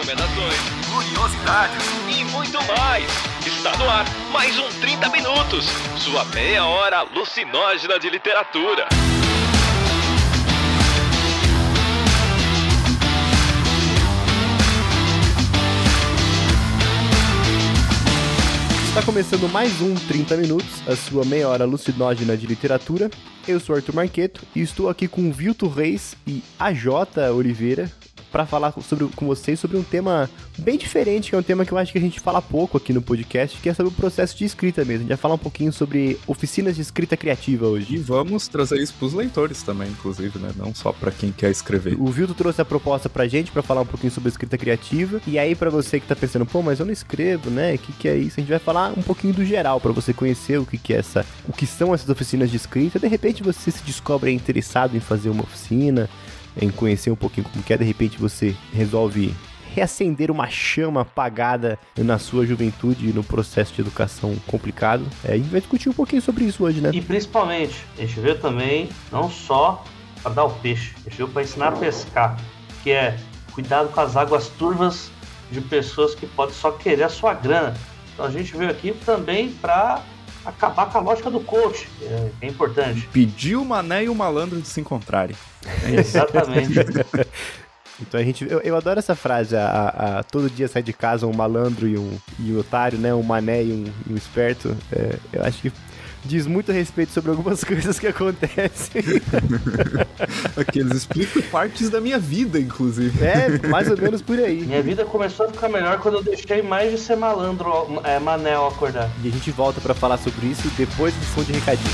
recomendações, curiosidades e muito mais. Está no ar mais um 30 Minutos, sua meia hora alucinógena de literatura. Está começando mais um 30 Minutos, a sua meia hora alucinógena de literatura. Eu sou Arthur Marqueto e estou aqui com Vilto Reis e AJ Oliveira para falar sobre, com vocês sobre um tema bem diferente, que é um tema que eu acho que a gente fala pouco aqui no podcast, que é sobre o processo de escrita mesmo. A gente vai falar um pouquinho sobre oficinas de escrita criativa hoje. E vamos trazer isso pros leitores também, inclusive, né? Não só para quem quer escrever. O Vilto trouxe a proposta pra gente para falar um pouquinho sobre escrita criativa. E aí, para você que tá pensando, pô, mas eu não escrevo, né? O que, que é isso? A gente vai falar um pouquinho do geral para você conhecer o que, que é essa. o que são essas oficinas de escrita. De repente você se descobre interessado em fazer uma oficina em conhecer um pouquinho como que é, de repente você resolve reacender uma chama apagada na sua juventude no processo de educação complicado. É, a gente vai discutir um pouquinho sobre isso hoje, né? E principalmente, a gente veio também não só para dar o peixe, a gente veio para ensinar a pescar, que é cuidado com as águas turvas de pessoas que podem só querer a sua grana. Então a gente veio aqui também para acabar com a lógica do coach, é, é importante. Pedir o mané e o malandro de se encontrarem. Exatamente. Então a gente. Eu, eu adoro essa frase, a, a, todo dia sai de casa um malandro e um, e um otário, né? Um mané e um, e um esperto. É, eu acho que diz muito a respeito sobre algumas coisas que acontecem. Aqueles explicam partes da minha vida, inclusive. É, mais ou menos por aí. Minha vida começou a ficar melhor quando eu deixei mais de ser malandro, é, manel acordar. E a gente volta para falar sobre isso depois do som de recadinho.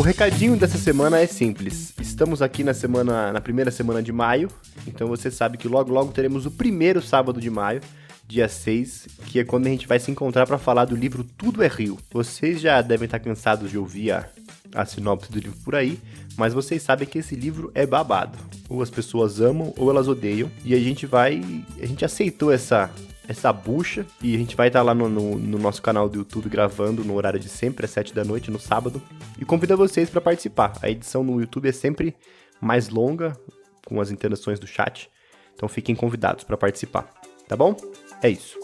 O recadinho dessa semana é simples. Estamos aqui na semana, na primeira semana de maio, então você sabe que logo logo teremos o primeiro sábado de maio, dia 6, que é quando a gente vai se encontrar para falar do livro Tudo é Rio. Vocês já devem estar cansados de ouvir a, a sinopse do livro por aí, mas vocês sabem que esse livro é babado. Ou as pessoas amam ou elas odeiam, e a gente vai, a gente aceitou essa essa bucha. E a gente vai estar lá no, no, no, nosso canal do YouTube gravando no horário de sempre, às 7 da noite, no sábado. E convido vocês para participar. A edição no YouTube é sempre mais longa, com as interações do chat. Então fiquem convidados para participar. Tá bom? É isso.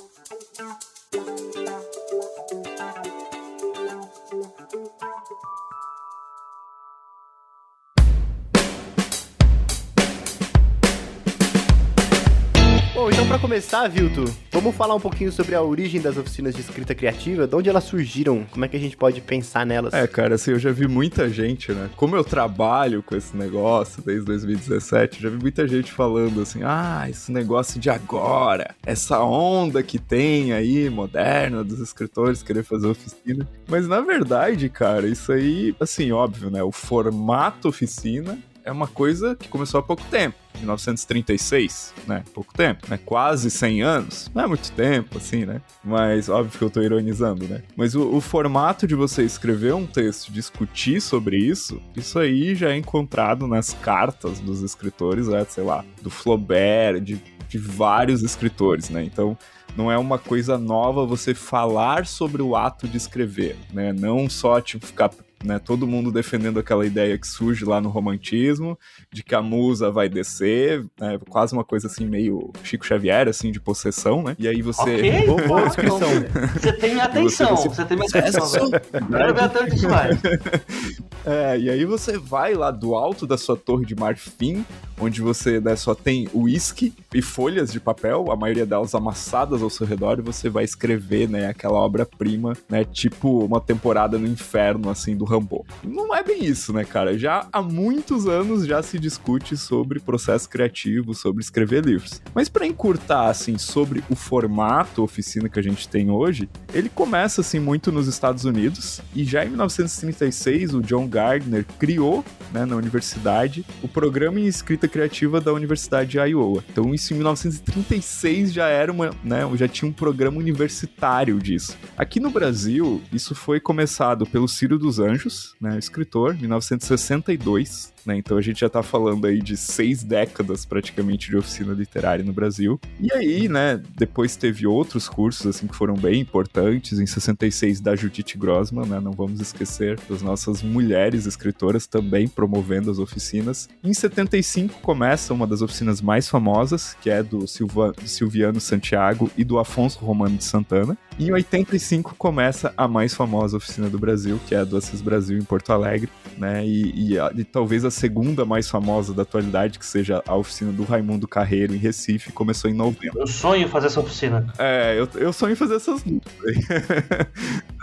Bom, então para começar, Vilto, vamos falar um pouquinho sobre a origem das oficinas de escrita criativa, de onde elas surgiram, como é que a gente pode pensar nelas? É, cara, assim, eu já vi muita gente, né? Como eu trabalho com esse negócio desde 2017, já vi muita gente falando assim: ah, esse negócio de agora, essa onda que tem aí, moderna, dos escritores querer fazer oficina. Mas na verdade, cara, isso aí, assim, óbvio, né? O formato oficina é uma coisa que começou há pouco tempo. 1936, né? Pouco tempo, né? Quase 100 anos. Não é muito tempo, assim, né? Mas óbvio que eu tô ironizando, né? Mas o, o, formato de você escrever um texto, discutir sobre isso, isso aí já é encontrado nas cartas dos escritores, né? sei lá, do Flaubert, de, de vários escritores, né? Então, não é uma coisa nova você falar sobre o ato de escrever, né? Não só, tipo, ficar né? Todo mundo defendendo aquela ideia que surge lá no romantismo, de que a musa vai descer, né? Quase uma coisa assim, meio Chico Xavier, assim, de possessão, né? E aí você. Okay. Boa, boa descrição. Você tem minha atenção, você, você... tem minha atenção. Quero ver até onde vai. É, e aí você vai lá do alto da sua torre de marfim, onde você né, só tem uísque e folhas de papel, a maioria delas amassadas ao seu redor, e você vai escrever, né, aquela obra-prima, né, tipo uma temporada no inferno, assim, do Rambo. Não é bem isso, né, cara? Já há muitos anos já se discute sobre processo criativo, sobre escrever livros. Mas para encurtar, assim, sobre o formato oficina que a gente tem hoje, ele começa, assim, muito nos Estados Unidos, e já em 1936 o John Gardner criou, né, na universidade, o programa em escrita criativa da Universidade de Iowa. Então, isso em 1936 já era uma, né, já tinha um programa universitário disso. Aqui no Brasil, isso foi começado pelo Ciro dos Anjos, Anjos, né, escritor, 1962, né? Então a gente já tá falando aí de seis décadas praticamente de oficina literária no Brasil. E aí, né, depois teve outros cursos assim que foram bem importantes. Em 66 da Judith Grossman, né? Não vamos esquecer das nossas mulheres escritoras também promovendo as oficinas. Em 75 começa uma das oficinas mais famosas, que é do, Silva, Silviano Santiago e do Afonso Romano de Santana. E em 85 começa a mais famosa oficina do Brasil, que é a do Assis Brasil em Porto Alegre, né? E, e, e talvez a segunda mais famosa da atualidade, que seja a oficina do Raimundo Carreiro em Recife, começou em novembro. Eu sonho fazer essa oficina. É, eu, eu sonho fazer essas duas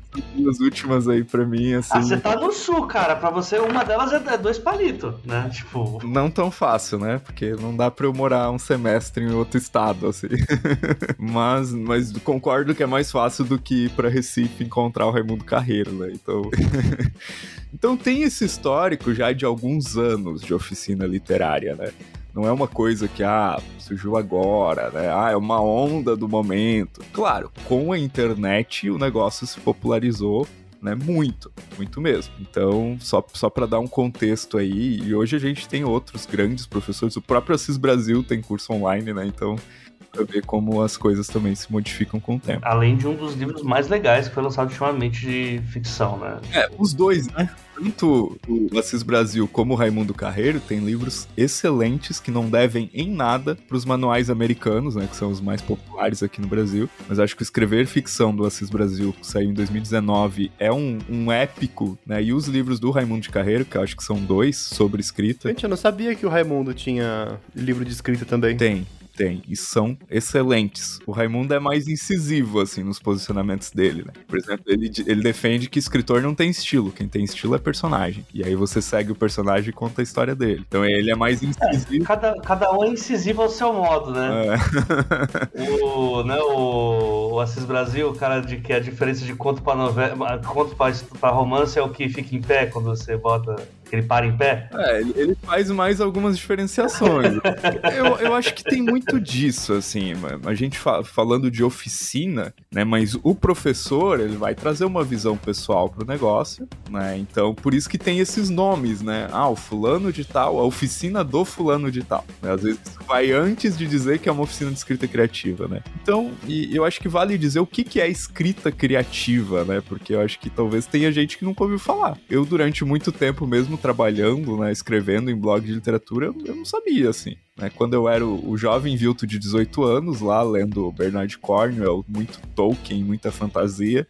últimas aí pra mim, assim. Ah, você tá no sul, cara. Pra você, uma delas é dois palitos, né? Tipo. Não tão fácil, né? Porque não dá pra eu morar um semestre em outro estado, assim. mas, mas concordo que é mais fácil do que ir pra Recife encontrar o Raimundo Carreiro, né? Então. então tem esse histórico já de alguns anos de oficina literária, né? Não é uma coisa que, ah, surgiu agora, né? Ah, é uma onda do momento. Claro, com a internet o negócio se popularizou né? Muito, muito mesmo. Então, só, só para dar um contexto aí, e hoje a gente tem outros grandes professores, o próprio Assis Brasil tem curso online, né? Então, para ver como as coisas também se modificam com o tempo. Além de um dos livros mais legais que foi lançado ultimamente de ficção, né? É, os dois, né? Tanto o Assis Brasil como o Raimundo Carreiro têm livros excelentes que não devem em nada para os manuais americanos, né, que são os mais populares aqui no Brasil. Mas acho que escrever ficção do Assis Brasil, que saiu em 2019, é um, um épico, né? E os livros do Raimundo de Carreiro, que eu acho que são dois sobre escrita. Gente, eu não sabia que o Raimundo tinha livro de escrita também. Tem, tem e são excelentes. O Raimundo é mais incisivo, assim, nos posicionamentos dele, né? Por exemplo, ele, ele defende que escritor não tem estilo, quem tem estilo é personagem. E aí você segue o personagem e conta a história dele. Então ele é mais incisivo. É, cada, cada um é incisivo ao seu modo, né? É. o, né, o, o Assis Brasil, o cara de que a diferença de conto para novela, conto para romance é o que fica em pé quando você bota que ele para em pé? É, ele, faz mais algumas diferenciações. eu, eu acho que tem muito disso, assim, a gente fa falando de oficina, né, mas o professor, ele vai trazer uma visão pessoal pro negócio, né, então por isso que tem esses nomes, né, ah, o fulano de tal, a oficina do fulano de tal, né? às vezes vai antes de dizer que é uma oficina de escrita criativa, né. Então, e eu acho que vale dizer o que, que é escrita criativa, né, porque eu acho que talvez tenha gente que nunca ouviu falar. Eu, durante muito tempo mesmo, trabalhando, né, escrevendo em blog de literatura, eu não sabia, assim. Né? Quando eu era o, jovem Vilto de 18 anos, lá lendo Bernard Cornwell, muito Tolkien, muita fantasia,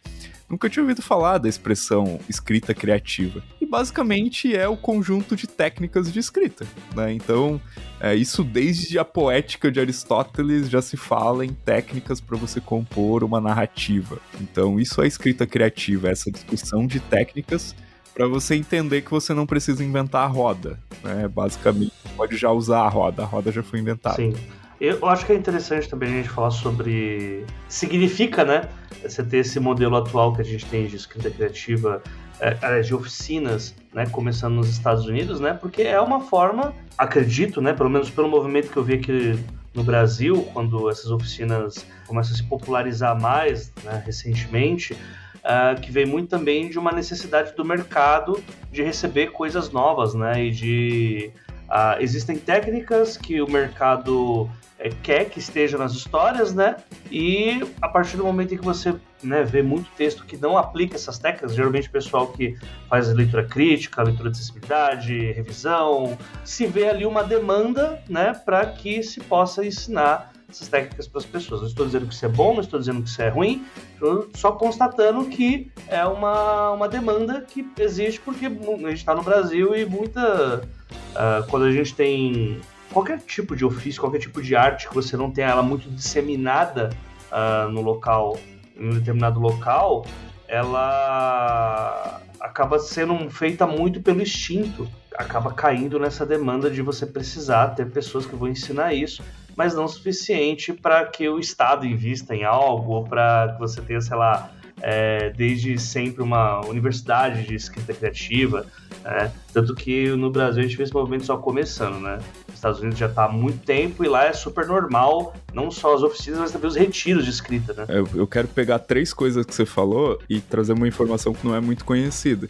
nunca tinha ouvido falar da expressão escrita criativa. E basicamente é o conjunto de técnicas de escrita. Né? Então, é, isso desde a poética de Aristóteles já se fala em técnicas para você compor uma narrativa. Então, isso é escrita criativa, essa discussão de técnicas para você entender que você não precisa inventar a roda, né? Basicamente, pode já usar a roda, a roda já foi inventada. Sim. Eu acho que é interessante também a gente falar sobre. Significa, né? Você ter esse modelo atual que a gente tem de escrita criativa, é, de oficinas, né? Começando nos Estados Unidos, né? Porque é uma forma, acredito, né? Pelo menos pelo movimento que eu vi aqui no Brasil, quando essas oficinas começam a se popularizar mais, né? Recentemente uh, que vem muito também de uma necessidade do mercado de receber coisas novas, né? E de uh, existem técnicas que o mercado é, quer que esteja nas histórias, né? E a partir do momento em que você né, vê muito texto que não aplica essas técnicas, geralmente o pessoal que faz leitura crítica, leitura de acessibilidade, revisão, se vê ali uma demanda, né, para que se possa ensinar essas técnicas para as pessoas. Não estou dizendo que isso é bom, não estou dizendo que isso é ruim, estou só constatando que é uma, uma demanda que existe porque a gente está no Brasil e muita. Uh, quando a gente tem qualquer tipo de ofício, qualquer tipo de arte que você não tenha ela muito disseminada uh, no local, em um determinado local, ela acaba sendo feita muito pelo instinto, acaba caindo nessa demanda de você precisar ter pessoas que vão ensinar isso mas não suficiente para que o Estado invista em algo ou para que você tenha, sei lá, é, desde sempre uma universidade de escrita criativa. Né? Tanto que no Brasil a gente vê esse movimento só começando, né? Nos Estados Unidos já está há muito tempo e lá é super normal, não só as oficinas, mas também os retiros de escrita, né? Eu, eu quero pegar três coisas que você falou e trazer uma informação que não é muito conhecida.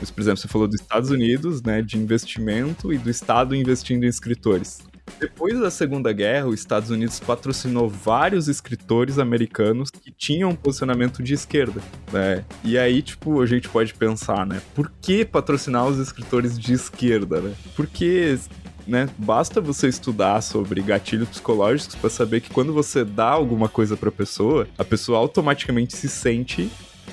Mas, por exemplo, você falou dos Estados Unidos, né, de investimento e do Estado investindo em escritores. Depois da Segunda Guerra, os Estados Unidos patrocinou vários escritores americanos que tinham um posicionamento de esquerda, né? E aí, tipo, a gente pode pensar, né? Por que patrocinar os escritores de esquerda, né? Porque né? Basta você estudar sobre gatilhos psicológicos para saber que quando você dá alguma coisa para a pessoa, a pessoa automaticamente se sente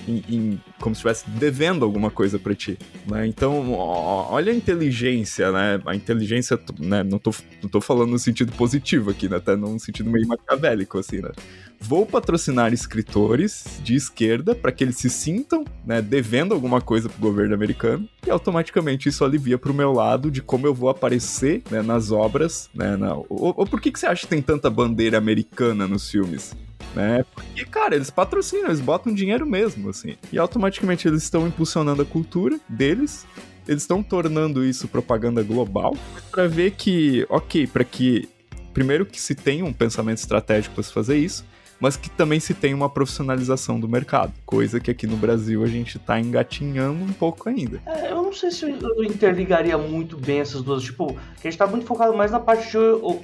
em, em, como se estivesse devendo alguma coisa para ti, né? Então, ó, olha a inteligência, né? A inteligência, né? Não tô, não tô falando no sentido positivo aqui, né? Até num sentido meio maquiavélico, assim, né? Vou patrocinar escritores de esquerda para que eles se sintam, né, devendo alguma coisa pro governo americano e automaticamente isso alivia pro meu lado de como eu vou aparecer, né, nas obras, né? Na... Ou, ou por que, que você acha que tem tanta bandeira americana nos filmes? Né? Porque, cara, eles patrocinam, eles botam dinheiro mesmo, assim. E automaticamente eles estão impulsionando a cultura deles, eles estão tornando isso propaganda global, para ver que, ok, para que primeiro que se tenha um pensamento estratégico para se fazer isso, mas que também se tem uma profissionalização do mercado, coisa que aqui no Brasil a gente está engatinhando um pouco ainda. É, eu não sei se eu interligaria muito bem essas duas, tipo, que a gente está muito focado mais na parte de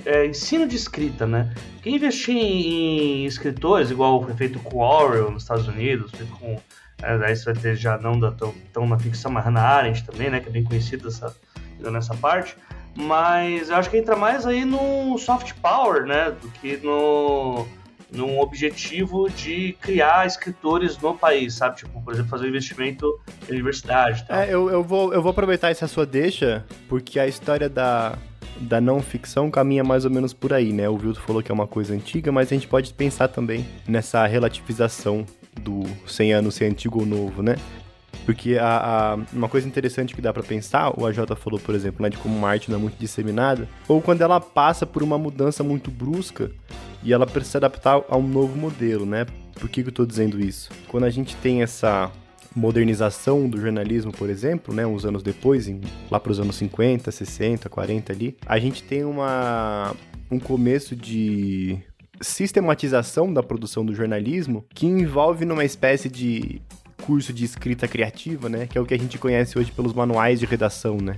é, ensino de escrita, né? Quem investir em, escritores, igual foi feito com Orwell nos Estados Unidos, feito com é, aí você vai ter já não da, tão, tão na ficção, mas Hannah Arendt também, né? Que é bem conhecida essa, nessa parte. Mas eu acho que entra mais aí no soft power, né? Do que no num objetivo de criar escritores no país, sabe? Tipo, por exemplo, fazer investimento em universidade. Tal. É, eu, eu, vou, eu vou aproveitar essa sua deixa, porque a história da, da não ficção caminha mais ou menos por aí, né? O Vilto falou que é uma coisa antiga, mas a gente pode pensar também nessa relativização do 100 anos ser antigo ou novo, né? Porque a, a, uma coisa interessante que dá para pensar, o AJ falou, por exemplo, né, de como uma arte não é muito disseminada, ou quando ela passa por uma mudança muito brusca e ela precisa adaptar a um novo modelo, né? Por que, que eu estou dizendo isso? Quando a gente tem essa modernização do jornalismo, por exemplo, né, uns anos depois, em, lá para os anos 50, 60, 40 ali, a gente tem uma, um começo de sistematização da produção do jornalismo que envolve numa espécie de curso de escrita criativa, né, que é o que a gente conhece hoje pelos manuais de redação, né,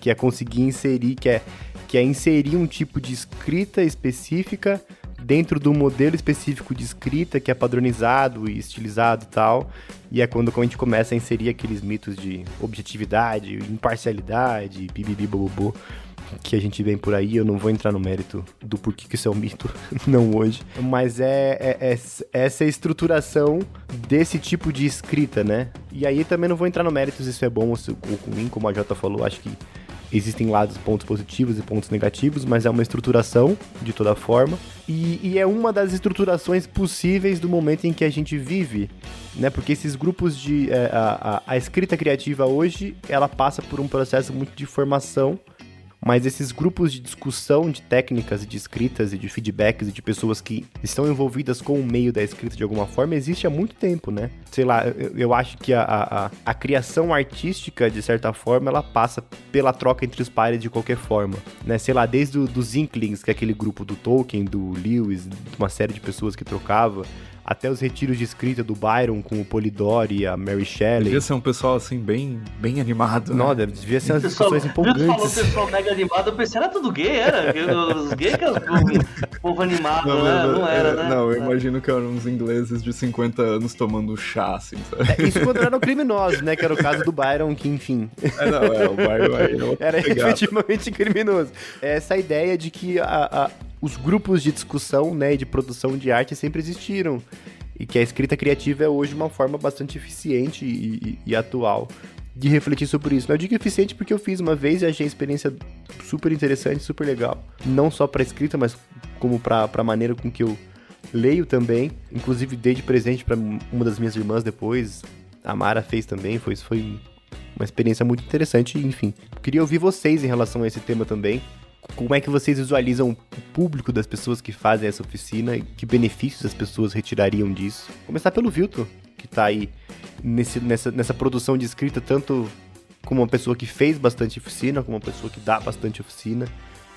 que é conseguir inserir, que é que é inserir um tipo de escrita específica dentro do modelo específico de escrita que é padronizado e estilizado e tal. E é quando a gente começa a inserir aqueles mitos de objetividade, imparcialidade, bibibi bobo que a gente vem por aí. Eu não vou entrar no mérito do porquê que isso é um mito, não hoje. Mas é, é, é essa estruturação desse tipo de escrita, né? E aí também não vou entrar no mérito se isso é bom ou ruim, como a Jota falou. Acho que existem lados, pontos positivos e pontos negativos, mas é uma estruturação de toda forma. E, e, é uma das estruturações possíveis do momento em que a gente vive, né? Porque esses grupos de. É, a, a, a escrita criativa hoje, ela passa por um processo muito de formação mas esses grupos de discussão de técnicas de escritas e de feedbacks e de pessoas que estão envolvidas com o meio da escrita de alguma forma existe há muito tempo, né? Sei lá, eu, eu acho que a, a, a, criação artística, de certa forma, ela passa pela troca entre os pares de qualquer forma, né? Sei lá, desde os Inklings, que é aquele grupo do Tolkien, do Lewis, de uma série de pessoas que trocava, até os retiros de escrita do Byron com o Polidori e a Mary Shelley. Devia ser um pessoal, assim, bem, bem animado. Não, né? devia ser umas discussões empolgantes. Você falou pessoal mega animado, eu pensei, era tudo gay, era? Os gays que eram o povo animado, não, né? Não, não era, né? Não, eu imagino que eram uns ingleses de 50 anos tomando chá, assim, sabe? É, isso quando eram criminosos, né? Que era o caso do Byron, que enfim... É, não, é, o Byron aí... Era efetivamente criminoso. Essa ideia de que a, a os grupos de discussão né, e de produção de arte sempre existiram. E que a escrita criativa é hoje uma forma bastante eficiente e, e, e atual de refletir sobre isso. Eu digo eficiente porque eu fiz uma vez e achei a experiência super interessante, super legal. Não só para escrita, mas como para a maneira com que eu leio também. Inclusive dei de presente para uma das minhas irmãs depois. A Mara fez também, foi, foi uma experiência muito interessante. Enfim, queria ouvir vocês em relação a esse tema também como é que vocês visualizam o público das pessoas que fazem essa oficina e que benefícios as pessoas retirariam disso? Começar pelo Vilto, que está aí nesse, nessa, nessa produção de escrita, tanto como uma pessoa que fez bastante oficina, como uma pessoa que dá bastante oficina.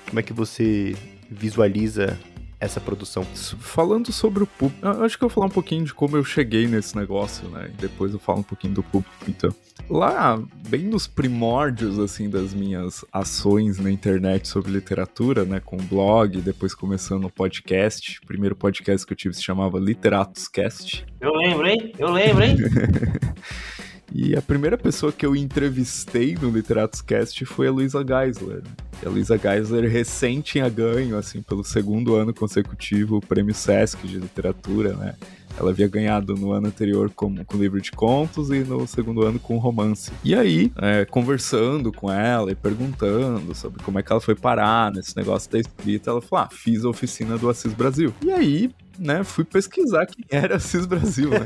Como é que você visualiza essa produção? Falando sobre o público, acho que eu vou falar um pouquinho de como eu cheguei nesse negócio, né? E depois eu falo um pouquinho do público, então. Lá, bem nos primórdios, assim, das minhas ações na internet sobre literatura, né? Com blog, depois começando o podcast. O primeiro podcast que eu tive se chamava Literatus Cast. Eu lembro, hein? Eu lembro, hein? E a primeira pessoa que eu entrevistei no Literatos Cast foi a Luisa Geisler. E a Luisa Geisler recém tinha ganho, assim, pelo segundo ano consecutivo, o prêmio Sesc de literatura, né? Ela havia ganhado no ano anterior com, com livro de contos e no segundo ano com romance. E aí, é, conversando com ela e perguntando sobre como é que ela foi parar nesse negócio da escrita, ela falou: ah, fiz a oficina do Assis Brasil. E aí, né, fui pesquisar quem era Assis Brasil, né?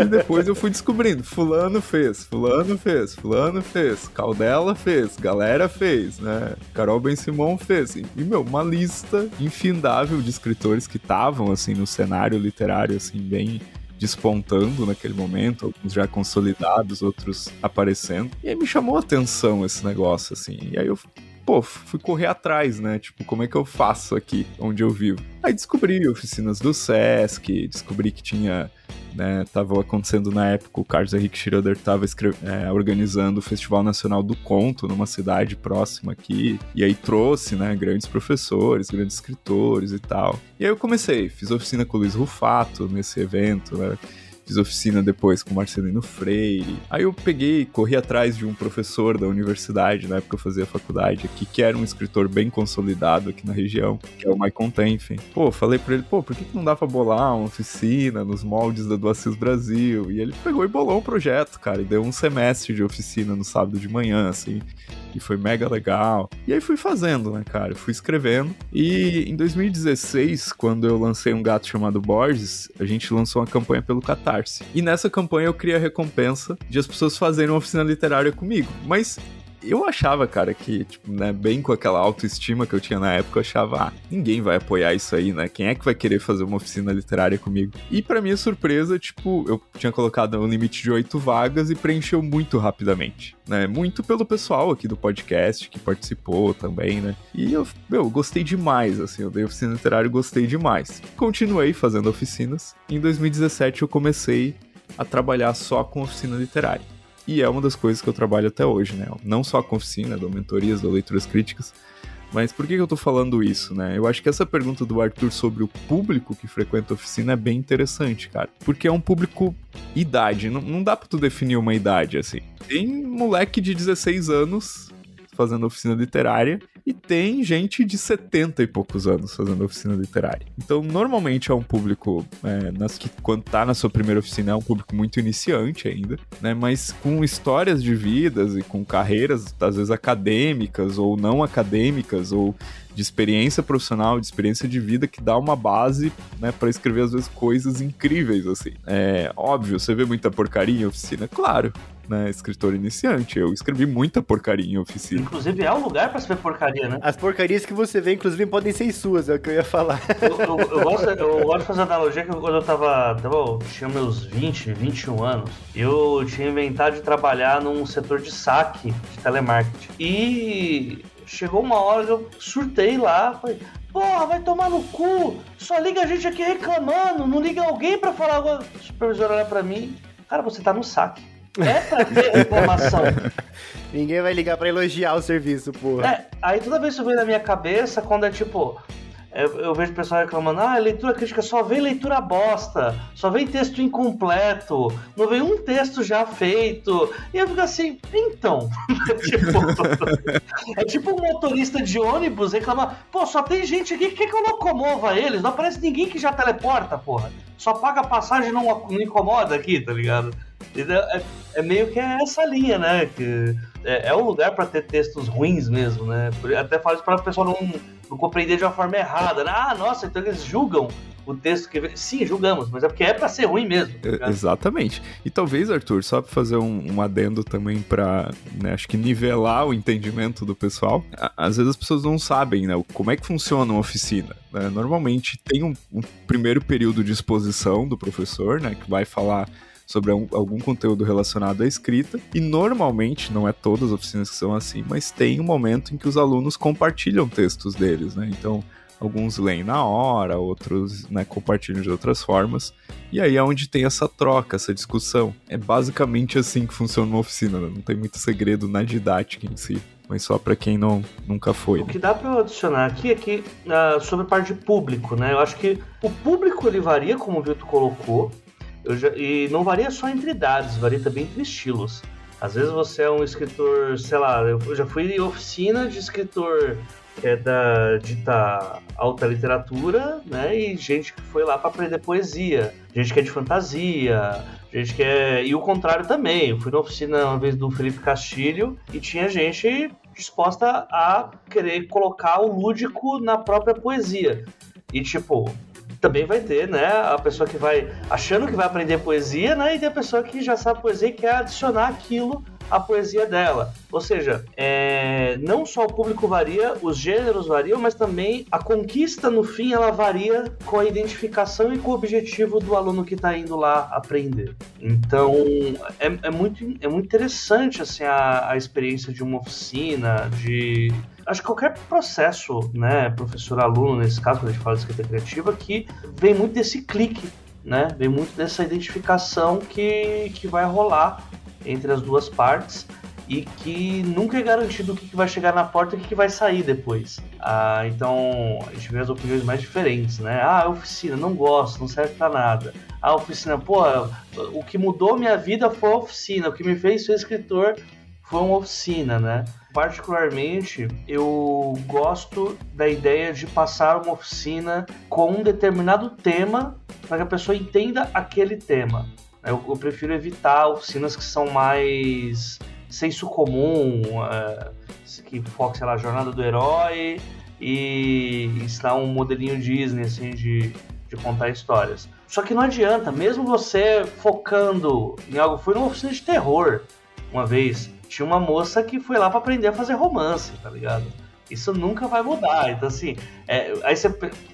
e depois eu fui descobrindo, fulano fez, fulano fez, fulano fez, Caldela fez, galera fez, né? Carol Ben Simon fez. E, meu, uma lista infindável de escritores que estavam, assim, no cenário literário, assim, bem despontando naquele momento, alguns já consolidados, outros aparecendo. E aí me chamou a atenção esse negócio, assim. E aí eu pô, fui correr atrás, né? Tipo, como é que eu faço aqui onde eu vivo? Aí descobri oficinas do Sesc, descobri que tinha. Né, tava acontecendo na época, o Carlos Henrique Schroeder estava é, organizando o Festival Nacional do Conto numa cidade próxima aqui, e aí trouxe, né, grandes professores, grandes escritores e tal. E aí eu comecei, fiz oficina com o Luiz Rufato nesse evento, né, Fiz oficina depois com Marcelino Freire. Aí eu peguei, corri atrás de um professor da universidade, na época eu fazia faculdade aqui, que era um escritor bem consolidado aqui na região, que é o Michael Tenfen. Pô, falei pra ele, pô, por que, que não dá pra bolar uma oficina nos moldes da do Assis Brasil? E ele pegou e bolou um projeto, cara, e deu um semestre de oficina no sábado de manhã, assim e foi mega legal. E aí fui fazendo, né, cara? Fui escrevendo. E em 2016, quando eu lancei um gato chamado Borges, a gente lançou uma campanha pelo Catarse. E nessa campanha eu criei a recompensa de as pessoas fazerem uma oficina literária comigo. Mas eu achava, cara, que, tipo, né, bem com aquela autoestima que eu tinha na época, eu achava, ah, ninguém vai apoiar isso aí, né? Quem é que vai querer fazer uma oficina literária comigo? E para minha surpresa, tipo, eu tinha colocado um limite de oito vagas e preencheu muito rapidamente, né? Muito pelo pessoal aqui do podcast que participou também, né? E eu, meu, gostei demais, assim, eu dei oficina literária e gostei demais. Continuei fazendo oficinas. Em 2017 eu comecei a trabalhar só com oficina literária. E é uma das coisas que eu trabalho até hoje, né? Não só com oficina, dou mentorias, dou leituras críticas. Mas por que eu tô falando isso, né? Eu acho que essa pergunta do Arthur sobre o público que frequenta a oficina é bem interessante, cara. Porque é um público idade, não, não dá pra tu definir uma idade assim. Tem moleque de 16 anos fazendo oficina literária e tem gente de 70 e poucos anos fazendo oficina literária. Então, normalmente é um público, é, nas que quando tá na sua primeira oficina, é um público muito iniciante ainda, né? Mas com histórias de vidas e com carreiras, às vezes acadêmicas ou não acadêmicas, ou de experiência profissional, de experiência de vida que dá uma base, né, para escrever às vezes coisas incríveis assim. É óbvio, você vê muita porcaria em oficina, claro, né, escritor iniciante. Eu escrevi muita porcaria em oficina. Inclusive é um lugar para escrever porcaria, né? As porcarias que você vê, inclusive, podem ser suas, é o que eu ia falar. Eu, eu, eu gosto, eu gosto de fazer analogia que quando eu tava, tava, tinha meus 20, 21 anos, eu tinha inventado de trabalhar num setor de saque de telemarketing. E chegou uma hora que eu surtei lá, falei, porra, vai tomar no cu, só liga a gente aqui reclamando, não liga alguém pra falar, o supervisor olha pra mim, cara, você tá no saque. É pra ter reclamação. Ninguém vai ligar pra elogiar o serviço, porra. É, aí toda vez isso vem na minha cabeça quando é tipo. Eu, vejo o pessoal reclamando, ah, leitura crítica só vem leitura bosta, só vem texto incompleto, não vem um texto já feito. E eu fico assim, então. tipo, é tipo um motorista de ônibus reclamar, pô, só tem gente aqui, que que eu locomova eles? Não aparece ninguém que já teleporta, porra. Só paga passagem não, não incomoda aqui, tá ligado? É, é, meio que essa linha, né? Que é, é um lugar para ter textos ruins mesmo, né? Até faz para o pessoal não, não compreender de uma forma errada, né? Ah, nossa, então eles julgam o texto que. Sim, julgamos, mas é porque é para ser ruim mesmo. Tá exatamente. E talvez, Arthur, só para fazer um, um, adendo também para, né, acho que nivelar o entendimento do pessoal. Às vezes as pessoas não sabem, né, como é que funciona uma oficina. Né? Normalmente tem um, um primeiro período de exposição do professor, né, que vai falar sobre um, algum conteúdo relacionado à escrita. E normalmente, não é todas as oficinas que são assim, mas tem um momento em que os alunos compartilham textos deles, né? Então, alguns leem na hora, outros né, compartilham de outras formas. E aí é onde tem essa troca, essa discussão. É basicamente assim que funciona uma oficina, né? não tem muito segredo na didática em si. Mas só para quem não nunca foi. O que dá para adicionar aqui é que uh, sobre a parte de público, né? Eu acho que o público ele varia, como o Vitor colocou, já, e não varia só entre idades, varia também entre estilos. Às vezes você é um escritor, sei lá, eu já fui em oficina de escritor que é da dita alta literatura, né? E gente que foi lá para aprender poesia, gente que é de fantasia, gente que é. E o contrário também. Eu fui na oficina uma vez do Felipe Castilho e tinha gente disposta a querer colocar o lúdico na própria poesia. E tipo, também vai ter, né, a pessoa que vai achando que vai aprender poesia, né, e tem a pessoa que já sabe poesia e quer adicionar aquilo a poesia dela. Ou seja, é, não só o público varia, os gêneros variam, mas também a conquista no fim ela varia com a identificação e com o objetivo do aluno que está indo lá aprender. Então é, é, muito, é muito interessante assim, a, a experiência de uma oficina, de acho que qualquer processo, né, professor-aluno, nesse caso, quando a gente fala de escrita criativa, que vem muito desse clique, né, vem muito dessa identificação que, que vai rolar entre as duas partes e que nunca é garantido o que, vai chegar na porta e o que, vai sair depois. Ah, então a gente vê as opiniões mais diferentes, né? Ah, oficina, não gosto, não serve para nada. Ah, oficina, pô, o que mudou minha vida foi a oficina, o que me fez ser escritor foi uma oficina, né? Particularmente, eu gosto da ideia de passar uma oficina com um determinado tema para que a pessoa entenda aquele tema. Eu, eu, prefiro evitar oficinas que são mais senso comum, é, que foca, sei lá, jornada do herói e ensinar um modelinho Disney, assim, de, de contar histórias. Só que não adianta, mesmo você focando em algo. Fui numa oficina de terror uma vez. Tinha uma moça que foi lá para aprender a fazer romance, tá ligado? Isso nunca vai mudar. Então, assim, é, aí você.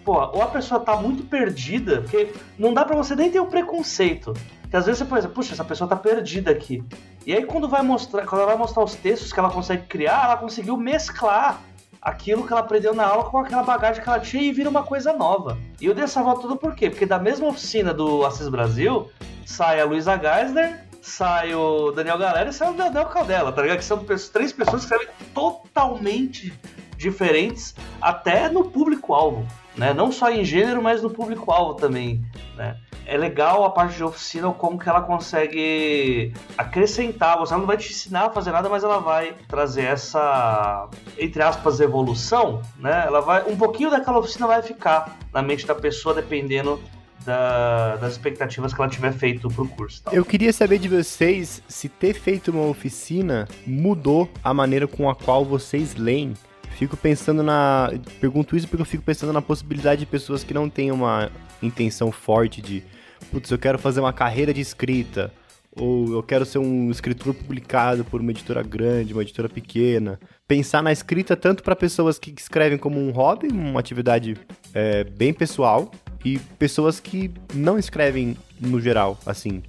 Pô, ou a pessoa tá muito perdida, porque não dá para você nem ter o um preconceito. Que às vezes você pensa, puxa, essa pessoa tá perdida aqui. E aí quando vai mostrar, quando ela vai mostrar os textos que ela consegue criar, ela conseguiu mesclar aquilo que ela aprendeu na aula com aquela bagagem que ela tinha e vira uma coisa nova. E eu dei essa volta tudo por quê? Porque da mesma oficina do Assis Brasil, sai a Luísa Geisler, sai o Daniel Galera e sai o Daniel Caldela, tá ligado? Que são três pessoas que escrevem totalmente diferentes, até no público-alvo, né? Não só em gênero, mas no público-alvo também, né? É legal a parte de oficina, como que ela consegue acrescentar. Você não vai te ensinar a fazer nada, mas ela vai trazer essa, entre aspas, evolução, né? Ela vai, um pouquinho daquela oficina vai ficar na mente da pessoa, dependendo da, das expectativas que ela tiver feito pro curso. Eu queria saber de vocês se ter feito uma oficina mudou a maneira com a qual vocês leem. Fico pensando na. Pergunto isso porque eu fico pensando na possibilidade de pessoas que não têm uma intenção forte de putz, eu quero fazer uma carreira de escrita, ou eu quero ser um escritor publicado por uma editora grande, uma editora pequena. Pensar na escrita tanto para pessoas que escrevem como um hobby, uma atividade é, bem pessoal, e pessoas que não escrevem no geral, assim,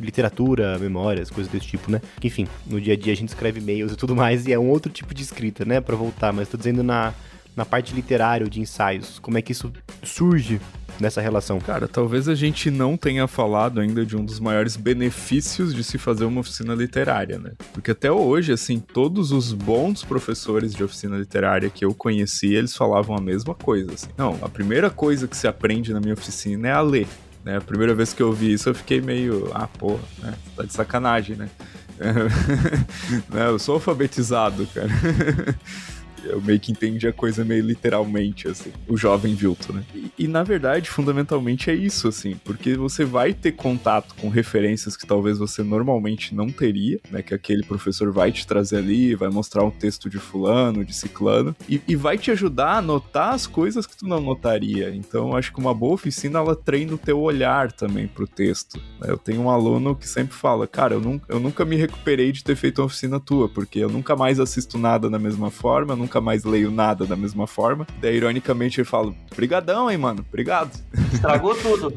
literatura, memórias, coisas desse tipo, né? Enfim, no dia a dia a gente escreve e-mails e tudo mais, e é um outro tipo de escrita, né? Para voltar, mas tô dizendo na, na parte literária, de ensaios, como é que isso surge nessa relação? Cara, talvez a gente não tenha falado ainda de um dos maiores benefícios de se fazer uma oficina literária, né? Porque até hoje, assim, todos os bons professores de oficina literária que eu conheci, eles falavam a mesma coisa. Assim. Não, a primeira coisa que se aprende na minha oficina é a ler. Né? A primeira vez que eu vi isso, eu fiquei meio, ah, porra, né? Tá de sacanagem, né? né? eu sou alfabetizado, cara. Eu meio que entendi a coisa meio literalmente, assim, o jovem Vilto, né? E, e, na verdade, fundamentalmente é isso, assim, porque você vai ter contato com referências que talvez você normalmente não teria, né? Que aquele professor vai te trazer ali, vai mostrar um texto de fulano, de ciclano, e, e vai te ajudar a notar as coisas que tu não notaria. Então, acho que uma boa oficina, ela treina o teu olhar também pro texto. Né? Eu tenho um aluno que sempre fala, cara, eu, nunca, eu nunca me recuperei de ter feito uma oficina tua, porque eu nunca mais assisto nada da mesma forma, eu nunca nunca mais leio nada da mesma forma. Daí, ironicamente, eu falo, brigadão, hein, mano, obrigado. Estragou tudo.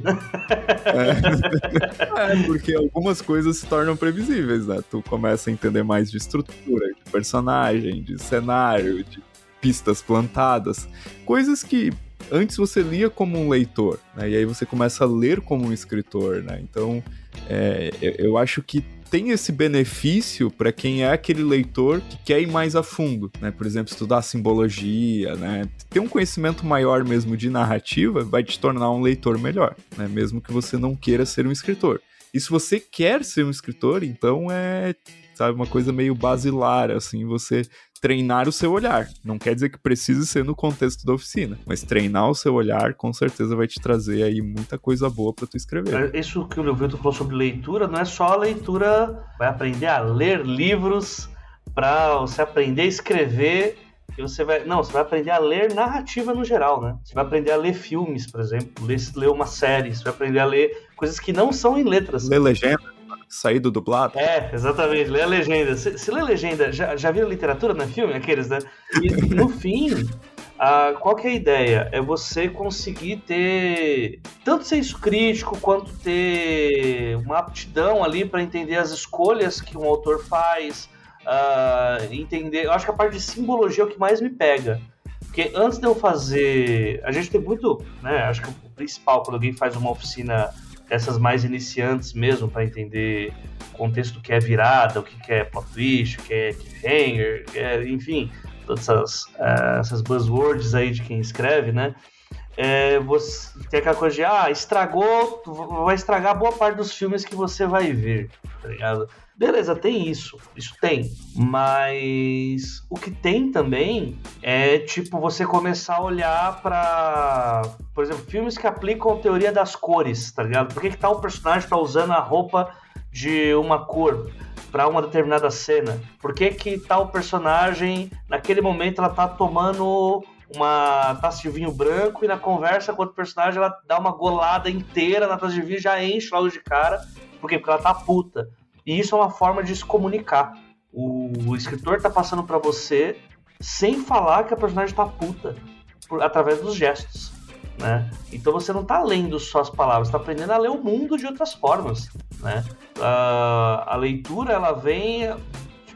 É. é, porque algumas coisas se tornam previsíveis, né? Tu começa a entender mais de estrutura, de personagem, de cenário, de pistas plantadas, coisas que antes você lia como um leitor, né? E aí você começa a ler como um escritor, né? Então, é, eu acho que tem esse benefício para quem é aquele leitor que quer ir mais a fundo, né? Por exemplo, estudar simbologia, né? Ter um conhecimento maior mesmo de narrativa vai te tornar um leitor melhor, né? Mesmo que você não queira ser um escritor. E se você quer ser um escritor, então é, sabe, uma coisa meio basilar, assim, você treinar o seu olhar. Não quer dizer que precise ser no contexto da oficina, mas treinar o seu olhar com certeza vai te trazer aí muita coisa boa para tu escrever. É, isso que o Leovilto falou sobre leitura, não é só a leitura, vai aprender a ler livros para você aprender a escrever que você vai. Não, você vai aprender a ler narrativa no geral, né? Você vai aprender a ler filmes, por exemplo, ler, ler uma série, você vai aprender a ler coisas que não são em letras. Ler legenda sair do dublado. É, exatamente, lê a legenda. Se, lê a legenda, já, já viram literatura no filme? Aqueles, né? E no fim, qual que é a ideia? É você conseguir ter tanto senso crítico quanto ter uma aptidão ali para entender as escolhas que um autor faz, uh, entender. Eu acho que a parte de simbologia é o que mais me pega. Porque antes de eu fazer. A gente tem muito. Né, acho que o principal, quando alguém faz uma oficina essas mais iniciantes mesmo, para entender o contexto que é virada, o que é plot twist, o que é cliffhanger, é, enfim, todas essas, uh, essas buzzwords aí de quem escreve, né? É, você tem aquela coisa de, ah, estragou, vai estragar boa parte dos filmes que você vai ver, tá ligado? Beleza, tem isso, isso tem. Mas o que tem também é tipo você começar a olhar para, por exemplo, filmes que aplicam a teoria das cores, tá ligado? Por que, que tal personagem tá usando a roupa de uma cor para uma determinada cena? Por que, que tal personagem, naquele momento, ela tá tomando uma taça de vinho branco e na conversa com outro personagem ela dá uma golada inteira na taça de vinho já enche logo de cara. Por quê? Porque ela tá puta. E isso é uma forma de se comunicar. O, escritor tá passando para você sem falar que a personagem tá puta, por, através dos gestos. Né? Então você não tá lendo só as palavras, está aprendendo a ler o mundo de outras formas, né? a leitura ela vem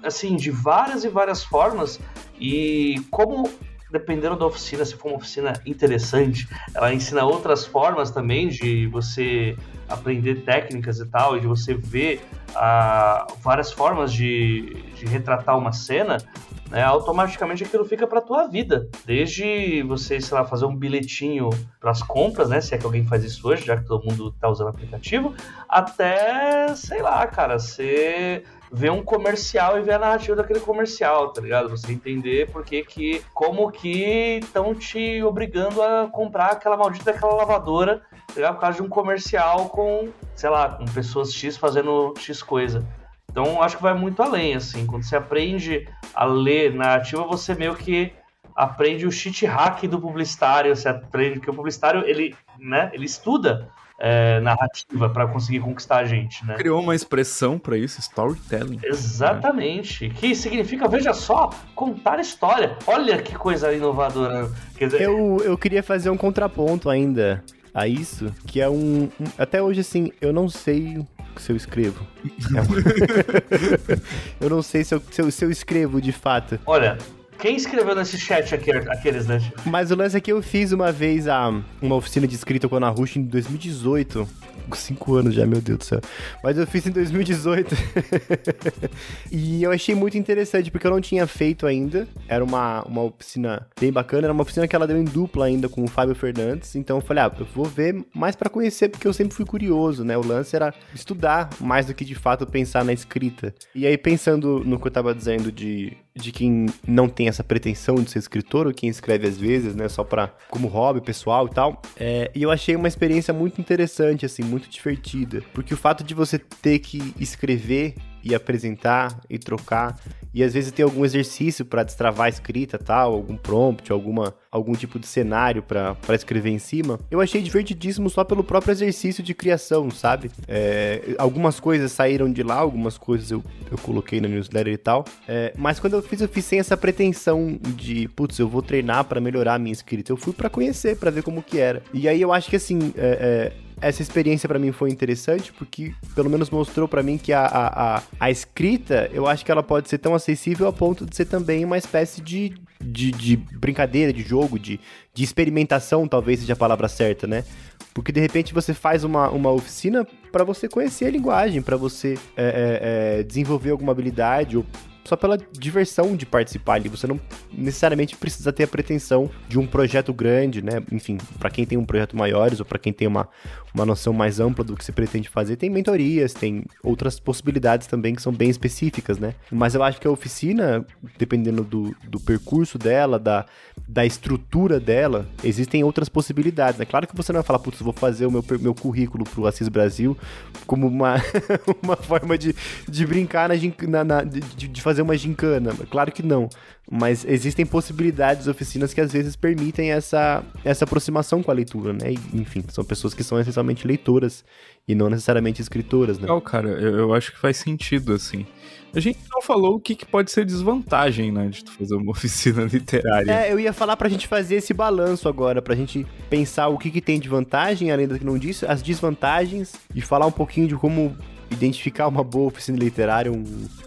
assim de várias e várias formas e como dependendo da oficina, se for uma oficina interessante, ela ensina outras formas também de você aprender técnicas e tal, e de você ver ah, várias formas de, de retratar uma cena, né, automaticamente aquilo fica para tua vida. Desde você, sei lá, fazer um bilhetinho para as compras, né, se é que alguém faz isso hoje, já que todo mundo tá usando aplicativo, até, sei lá, cara, você ver um comercial e ver a narrativa daquele comercial, tá ligado? Você entender porque que, como que estão te obrigando a comprar aquela maldita daquela lavadora, tá ligado? Por causa de um comercial com, sei lá, com pessoas X fazendo X coisa. Então, acho que vai muito além, assim. Quando você aprende a ler narrativa, você meio que aprende o cheat hack do publicitário, você aprende que o publicitário, ele, né, ele estuda é, narrativa para conseguir conquistar a gente, né? Criou uma expressão para isso, storytelling. Exatamente. Né? Que significa, veja só, contar história. Olha que coisa inovadora. Dizer... Eu, eu queria fazer um contraponto ainda a isso, que é um, um até hoje assim, eu não sei se eu escrevo. eu não sei se eu, se eu, se eu escrevo de fato. Olha, quem escreveu nesse chat aqui, aqueles, né? Mas o lance é que eu fiz uma vez a, uma oficina de escrita com a Ana Rush em 2018. Cinco anos já, meu Deus do céu. Mas eu fiz em 2018. e eu achei muito interessante, porque eu não tinha feito ainda. Era uma, uma oficina bem bacana. Era uma oficina que ela deu em dupla ainda com o Fábio Fernandes. Então eu falei, ah, eu vou ver mais para conhecer, porque eu sempre fui curioso, né? O lance era estudar mais do que de fato pensar na escrita. E aí, pensando no que eu tava dizendo de de quem não tem essa pretensão de ser escritor, ou quem escreve às vezes, né, só para como hobby pessoal e tal. É, e eu achei uma experiência muito interessante, assim, muito divertida, porque o fato de você ter que escrever e apresentar e trocar. E às vezes ter algum exercício para destravar a escrita, tal, algum prompt, alguma, algum tipo de cenário para escrever em cima. Eu achei divertidíssimo só pelo próprio exercício de criação, sabe? É, algumas coisas saíram de lá, algumas coisas eu, eu coloquei na newsletter e tal. É, mas quando eu fiz, eu fiz sem essa pretensão de, putz, eu vou treinar para melhorar a minha escrita. Eu fui para conhecer, para ver como que era. E aí eu acho que assim, é, é essa experiência para mim foi interessante porque pelo menos mostrou para mim que a, a, a, a, escrita, eu acho que ela pode ser tão acessível a ponto de ser também uma espécie de, de, de brincadeira, de jogo, de, de experimentação, talvez seja a palavra certa, né? Porque de repente você faz uma, uma oficina para você conhecer a linguagem, para você é, é, é, desenvolver alguma habilidade ou só pela diversão de participar ali. Você não necessariamente precisa ter a pretensão de um projeto grande, né? Enfim, para quem tem um projeto maiores ou para quem tem uma, uma noção mais ampla do que se pretende fazer, tem mentorias, tem outras possibilidades também que são bem específicas, né? Mas eu acho que a oficina, dependendo do, do percurso dela, da, da estrutura dela, existem outras possibilidades. É né? claro que você não vai falar, putz, vou fazer o meu, meu currículo pro Assis Brasil como uma, uma forma de, de brincar na, na, de, de fazer fazer uma gincana. Claro que não. Mas existem possibilidades, oficinas que às vezes permitem essa, essa aproximação com a leitura, né? E, enfim, são pessoas que são essencialmente leitoras e não necessariamente escritoras, né? Legal, cara, eu, eu acho que faz sentido, assim. A gente não falou o que, que pode ser desvantagem, né, de tu fazer uma oficina literária. É, eu ia falar pra gente fazer esse balanço agora, pra gente pensar o que, que tem de vantagem, além do que não disse, as desvantagens, e falar um pouquinho de como identificar uma boa oficina literária, um,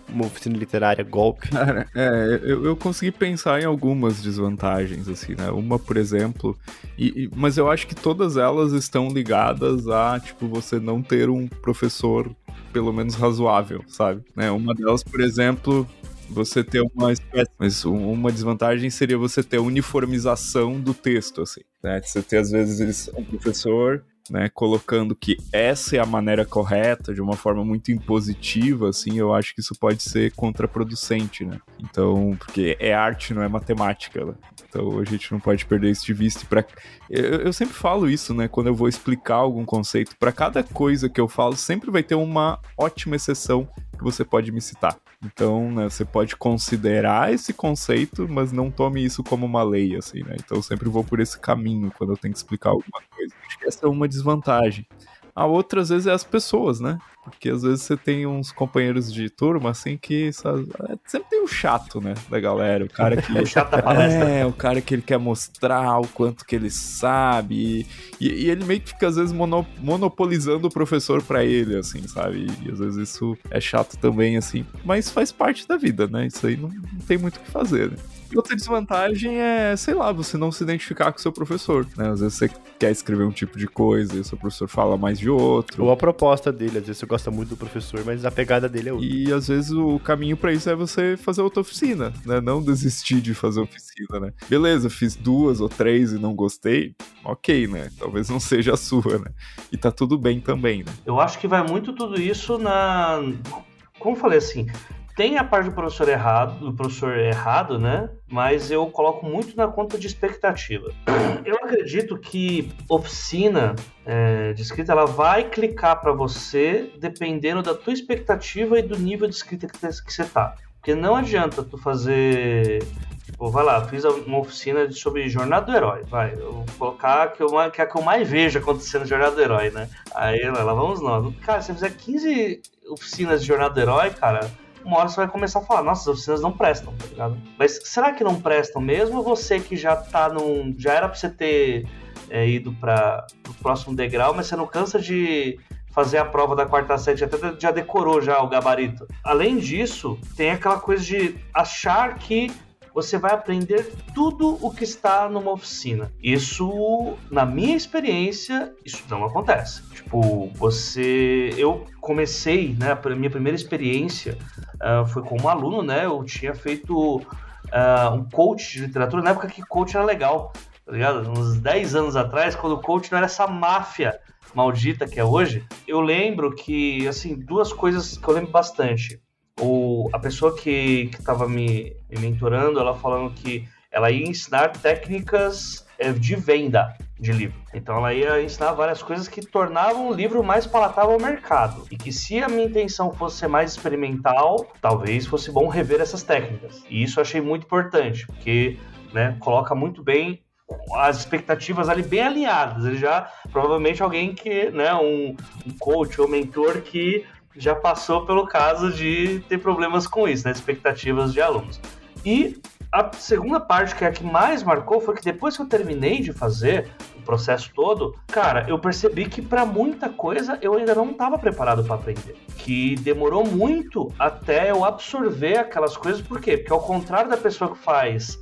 uma oficina literária golpe? Cara, é, eu, eu consegui pensar em algumas desvantagens, assim, né? Uma, por exemplo, e, e, mas eu acho que todas elas estão ligadas a, tipo, você não ter um professor pelo menos razoável, sabe? Né? Uma delas, por exemplo, você ter uma espécie. Mas uma desvantagem seria você ter uniformização do texto, assim. Né? Você ter, às vezes, um professor né, colocando que essa é a maneira correta, de uma forma muito impositiva, assim, eu acho que isso pode ser contraproducente, né? Então, porque é arte, não é matemática, né? Então a gente não pode perder isso de vista. Pra... Eu, eu sempre falo isso, né? Quando eu vou explicar algum conceito, para cada coisa que eu falo, sempre vai ter uma ótima exceção que você pode me citar. Então, né, você pode considerar esse conceito, mas não tome isso como uma lei, assim, né? Então eu sempre vou por esse caminho quando eu tenho que explicar alguma coisa. Acho que essa é uma desvantagem. A outra, às vezes, é as pessoas, né? Porque às vezes você tem uns companheiros de turma, assim, que sabe, é, sempre tem o chato, né? Da galera. O cara que. o chato da palestra. É, o cara que ele quer mostrar o quanto que ele sabe. E, e ele meio que fica, às vezes, mono, monopolizando o professor para ele, assim, sabe? E, e, às vezes isso é chato também, assim. Mas faz parte da vida, né? Isso aí não, não tem muito o que fazer, né? outra desvantagem é, sei lá, você não se identificar com o seu professor, né? Às vezes você quer escrever um tipo de coisa e o seu professor fala mais de outro. Ou a proposta dele, às vezes gosta muito do professor, mas a pegada dele é outra. E às vezes o caminho para isso é você fazer outra oficina, né? Não desistir de fazer oficina, né? Beleza, fiz duas ou três e não gostei, ok, né? Talvez não seja a sua, né? E tá tudo bem também, né? Eu acho que vai muito tudo isso na. Como eu falei assim, tem a parte do professor errado, do professor errado, né? Mas eu coloco muito na conta de expectativa. Eu acredito que oficina é, de escrita ela vai clicar para você dependendo da tua expectativa e do nível de escrita que, você tá. Porque não adianta tu fazer Tipo, vai lá, fiz uma oficina sobre Jornada do Herói. Vai, eu vou colocar que, eu, que é a que eu mais vejo acontecendo Jornada do Herói, né? Aí lá vamos nós. Cara, se você fizer 15 oficinas de Jornada do Herói, cara, uma hora você vai começar a falar, nossa, as oficinas não prestam, tá ligado? Mas será que não prestam mesmo? Você que já tá num. Já era pra você ter é, ido para o próximo degrau, mas você não cansa de fazer a prova da quarta série, até já decorou já o gabarito. Além disso, tem aquela coisa de achar que você vai aprender tudo o que está numa oficina. Isso, na minha experiência, isso não acontece. Tipo, você. Eu comecei, né? A minha primeira experiência uh, foi como aluno, né? Eu tinha feito uh, um coach de literatura, na época que coach era legal, tá ligado? Uns 10 anos atrás, quando o coach não era essa máfia maldita que é hoje, eu lembro que, assim, duas coisas que eu lembro bastante o, a pessoa que estava me, me mentorando, ela falando que ela ia ensinar técnicas é, de venda. de livro. Então ela ia ensinar várias coisas que tornavam o livro mais palatável ao mercado. E que se a minha intenção fosse ser mais experimental, talvez fosse bom rever essas técnicas. E isso eu achei muito importante, porque né, coloca muito bem as expectativas ali bem alinhadas. Ele já provavelmente alguém que, né, um, um coach ou mentor que já passou pelo caso de ter problemas com isso, né, expectativas de alunos. E a segunda parte, que é a que mais marcou, foi que depois que eu terminei de fazer o processo todo, cara, eu percebi que para muita coisa eu ainda não estava preparado para aprender. Que demorou muito até eu absorver aquelas coisas, por quê? Porque ao contrário da pessoa que faz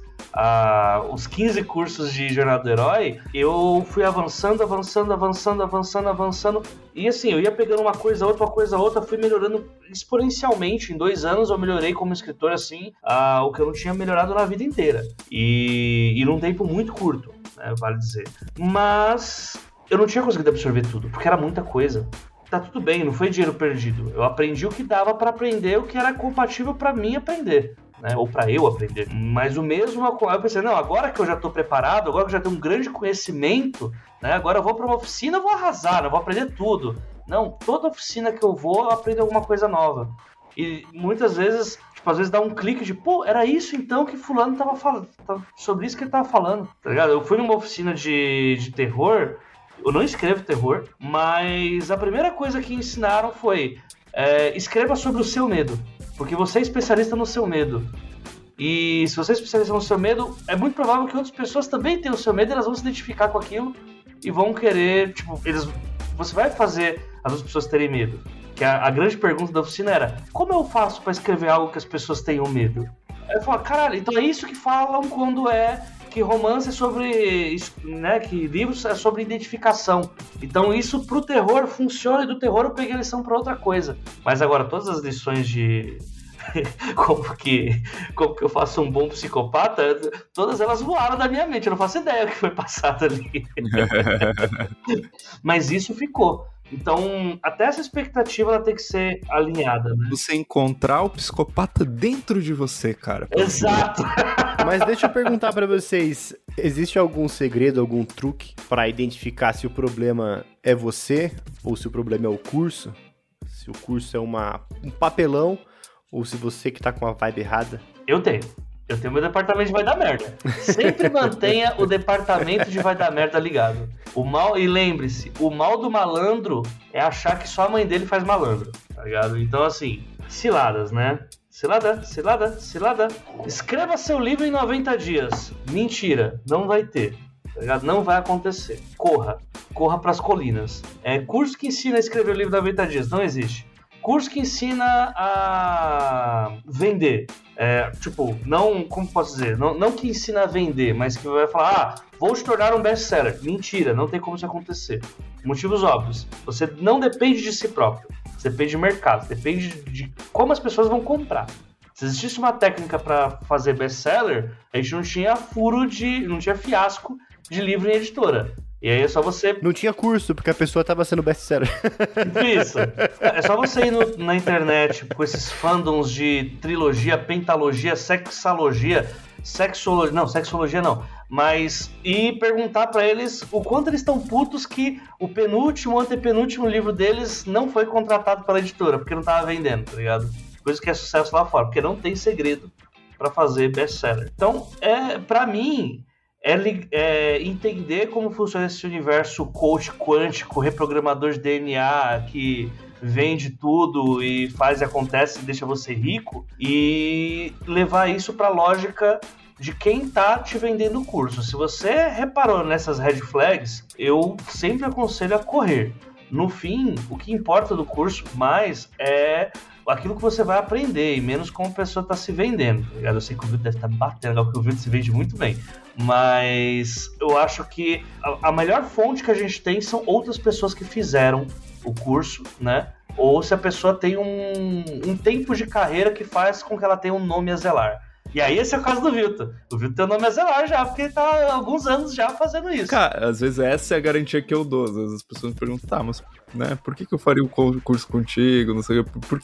os 15 cursos de Jornada do Herói, eu fui avançando, avançando, avançando, avançando, avançando. E assim, eu ia pegando uma coisa, outra, uma coisa, outra, fui melhorando exponencialmente. Em dois anos eu melhorei como escritor, assim, o que eu não tinha melhorado na vida inteira. E, e num tempo muito curto, né, vale dizer. Mas eu não tinha conseguido absorver tudo, porque era muita coisa tá tudo bem, não foi dinheiro perdido. Eu aprendi o que dava para aprender, o que era compatível para mim aprender né? Ou para eu aprender. Mas o mesmo, eu pensei, não, agora que eu já estou preparado, agora que eu já tenho um grande conhecimento, né? Agora eu vou para uma oficina, eu vou arrasar, eu vou aprender tudo. Não, toda oficina que eu vou, eu aprendo alguma coisa nova. E muitas vezes, tipo, às vezes dá um clique de, pô, era isso então que fulano tava falando, sobre isso que ele tava falando, tá ligado? Eu fui numa oficina de, de terror, eu não escrevo terror, mas a primeira coisa que ensinaram foi, é, escreva sobre o seu medo. Porque você é especialista no seu medo. E se você é especialista no seu medo, é muito provável que outras pessoas também tenham o seu medo, elas vão se identificar com aquilo e vão querer, tipo, eles você vai fazer as outras pessoas terem medo. Que a, a grande pergunta da oficina era: como eu faço para escrever algo que as pessoas tenham medo? Aí eu falo, caralho, então é isso que falam quando é que romance é sobre, né, que livros é sobre identificação. Então isso pro terror funciona e do terror eu peguei a lição para outra coisa. Mas agora todas as lições de como que como que eu faço um bom psicopata, todas elas voaram da minha mente, eu não faço ideia do que foi passado ali. Mas isso ficou. Então, até essa expectativa ela tem que ser alinhada, né? Você encontrar o psicopata dentro de você, cara. Exato. Mas deixa eu perguntar para vocês, existe algum segredo, algum truque para identificar se o problema é você ou se o problema é o curso? Se o curso é uma, um papelão ou se você que tá com a vibe errada? Eu tenho. Eu tenho meu departamento de vai dar merda. Sempre mantenha o departamento de vai dar merda ligado. O mal, e lembre-se, o mal do malandro é achar que só a mãe dele faz malandro, tá ligado? Então, assim, ciladas, né? Cilada, cilada, cilada. Escreva seu livro em 90 dias. Mentira, não vai ter. Tá? Não vai acontecer. Corra. Corra pras colinas. É curso que ensina a escrever o livro em 90 dias. Não existe curso que ensina a vender. É, tipo, não, como posso dizer, não, não que ensina a vender, mas que vai falar, ah, vou te tornar um best-seller. Mentira, não tem como isso acontecer. Motivos óbvios. Você não depende de si próprio. Você depende de mercado, depende de como as pessoas vão comprar. Se existisse uma técnica para fazer best-seller, a gente não tinha furo de. não tinha fiasco de livro em editora. E aí é só você. Não tinha curso, porque a pessoa tava sendo best-seller. Isso. É só você ir no, na internet com esses fandoms de trilogia, pentalogia, sexologia, sexologia. Não, sexologia não. Mas. E perguntar para eles o quanto eles estão putos que o penúltimo, antepenúltimo livro deles não foi contratado pela editora, porque não tava vendendo, tá ligado? Coisa que é sucesso lá fora, porque não tem segredo para fazer best-seller. Então, é, para mim, é, é, entender como funciona esse universo coach quântico, reprogramador de DNA que vende tudo e faz e acontece e deixa você rico e levar isso para a lógica de quem está te vendendo o curso. Se você reparou nessas red flags, eu sempre aconselho a correr. No fim, o que importa do curso mais é aquilo que você vai aprender e menos como a pessoa está se vendendo. Tá Eu sei que o vídeo deve estar tá batendo, porque o vídeo se vende muito bem. Mas eu acho que a, a melhor fonte que a gente tem são outras pessoas que fizeram o curso, né? Ou se a pessoa tem um, um tempo de carreira que faz com que ela tenha um nome a zelar. E aí esse é o caso do Vilton. O Vilton tem o nome a zelar já, porque ele tá há alguns anos já fazendo isso. Cara, às vezes essa é a garantia que eu dou. Às vezes as pessoas me perguntam, tá, mas né, por que, que eu faria um curso contigo? Não sei por, por,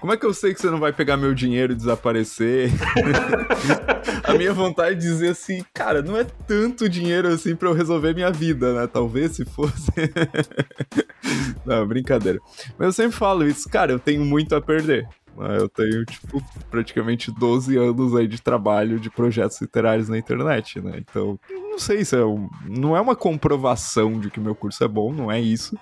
Como é que eu sei que você não vai pegar meu dinheiro e desaparecer? a minha vontade é dizer assim, cara, não é tanto dinheiro assim para eu resolver minha vida, né? Talvez se fosse. não, brincadeira. Mas eu sempre falo isso, cara, eu tenho muito a perder. Né? Eu tenho, tipo, praticamente 12 anos aí de trabalho de projetos literários na internet, né? Então, não sei se é um, não é uma comprovação de que meu curso é bom, não é isso.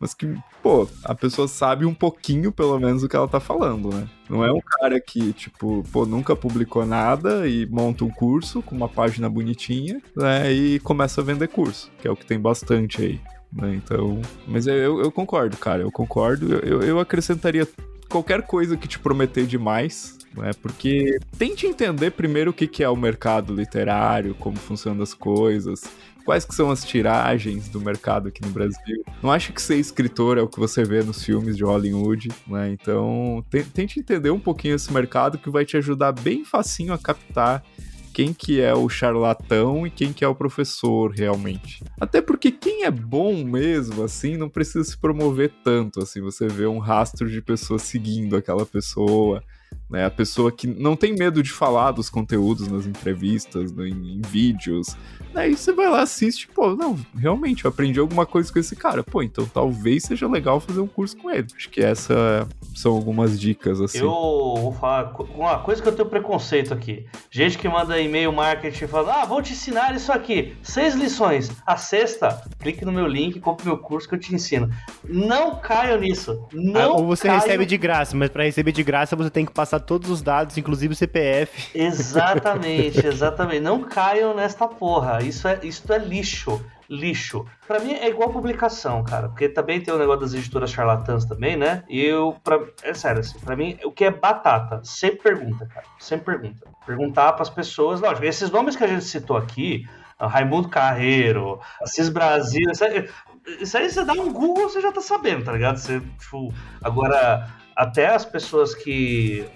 Mas que, pô, a pessoa sabe um pouquinho, pelo menos, o que ela tá falando, né? Não é um cara que, tipo, pô, nunca publicou nada e monta um curso com uma página bonitinha, né? E começa a vender curso, que é o que tem bastante aí. Né? Então, mas eu, eu concordo, cara, eu concordo. Eu, eu acrescentaria qualquer coisa que te prometer demais, né? Porque tente entender primeiro o que, que é o mercado literário, como funcionam as coisas, quais que são as tiragens do mercado aqui no Brasil. Não acho que ser escritor é o que você vê nos filmes de Hollywood, né? Então, tente entender um pouquinho esse mercado que vai te ajudar bem facinho a captar quem que é o charlatão e quem que é o professor realmente. Até porque quem é bom mesmo, assim, não precisa se promover tanto, assim, você vê um rastro de pessoas seguindo aquela pessoa, né? A pessoa que não tem medo de falar dos conteúdos nas entrevistas, no, em, em, vídeos. Aí você vai lá, assiste, pô, não, realmente, eu aprendi alguma coisa com esse cara. Pô, então talvez seja legal fazer um curso com ele. Acho que essa são algumas dicas, assim. Eu vou falar uma coisa que eu tenho preconceito aqui. Gente que manda e-mail marketing falando, ah, vou te ensinar isso aqui. Seis lições. A sexta, clique no meu link, compre meu curso que eu te ensino. Não caio nisso. Não ah, Ou você caio... recebe de graça, mas para receber de graça você tem que passar todos os dados, inclusive o CPF. Exatamente, exatamente. Não caiam nesta porra. Isso é, isso é lixo. Lixo. Para mim é igual publicação, cara. Porque também tem o negócio das editoras charlatãs também, né? E eu, pra, é sério, assim, pra mim, o que é batata? Sempre pergunta, cara. Sempre pergunta. Perguntar para as pessoas. Lógico, esses nomes que a gente citou aqui, Raimundo Carreiro, Assis Brasil, isso aí, isso aí você dá um Google, você já tá sabendo, tá ligado? Você, tipo, agora, até as pessoas que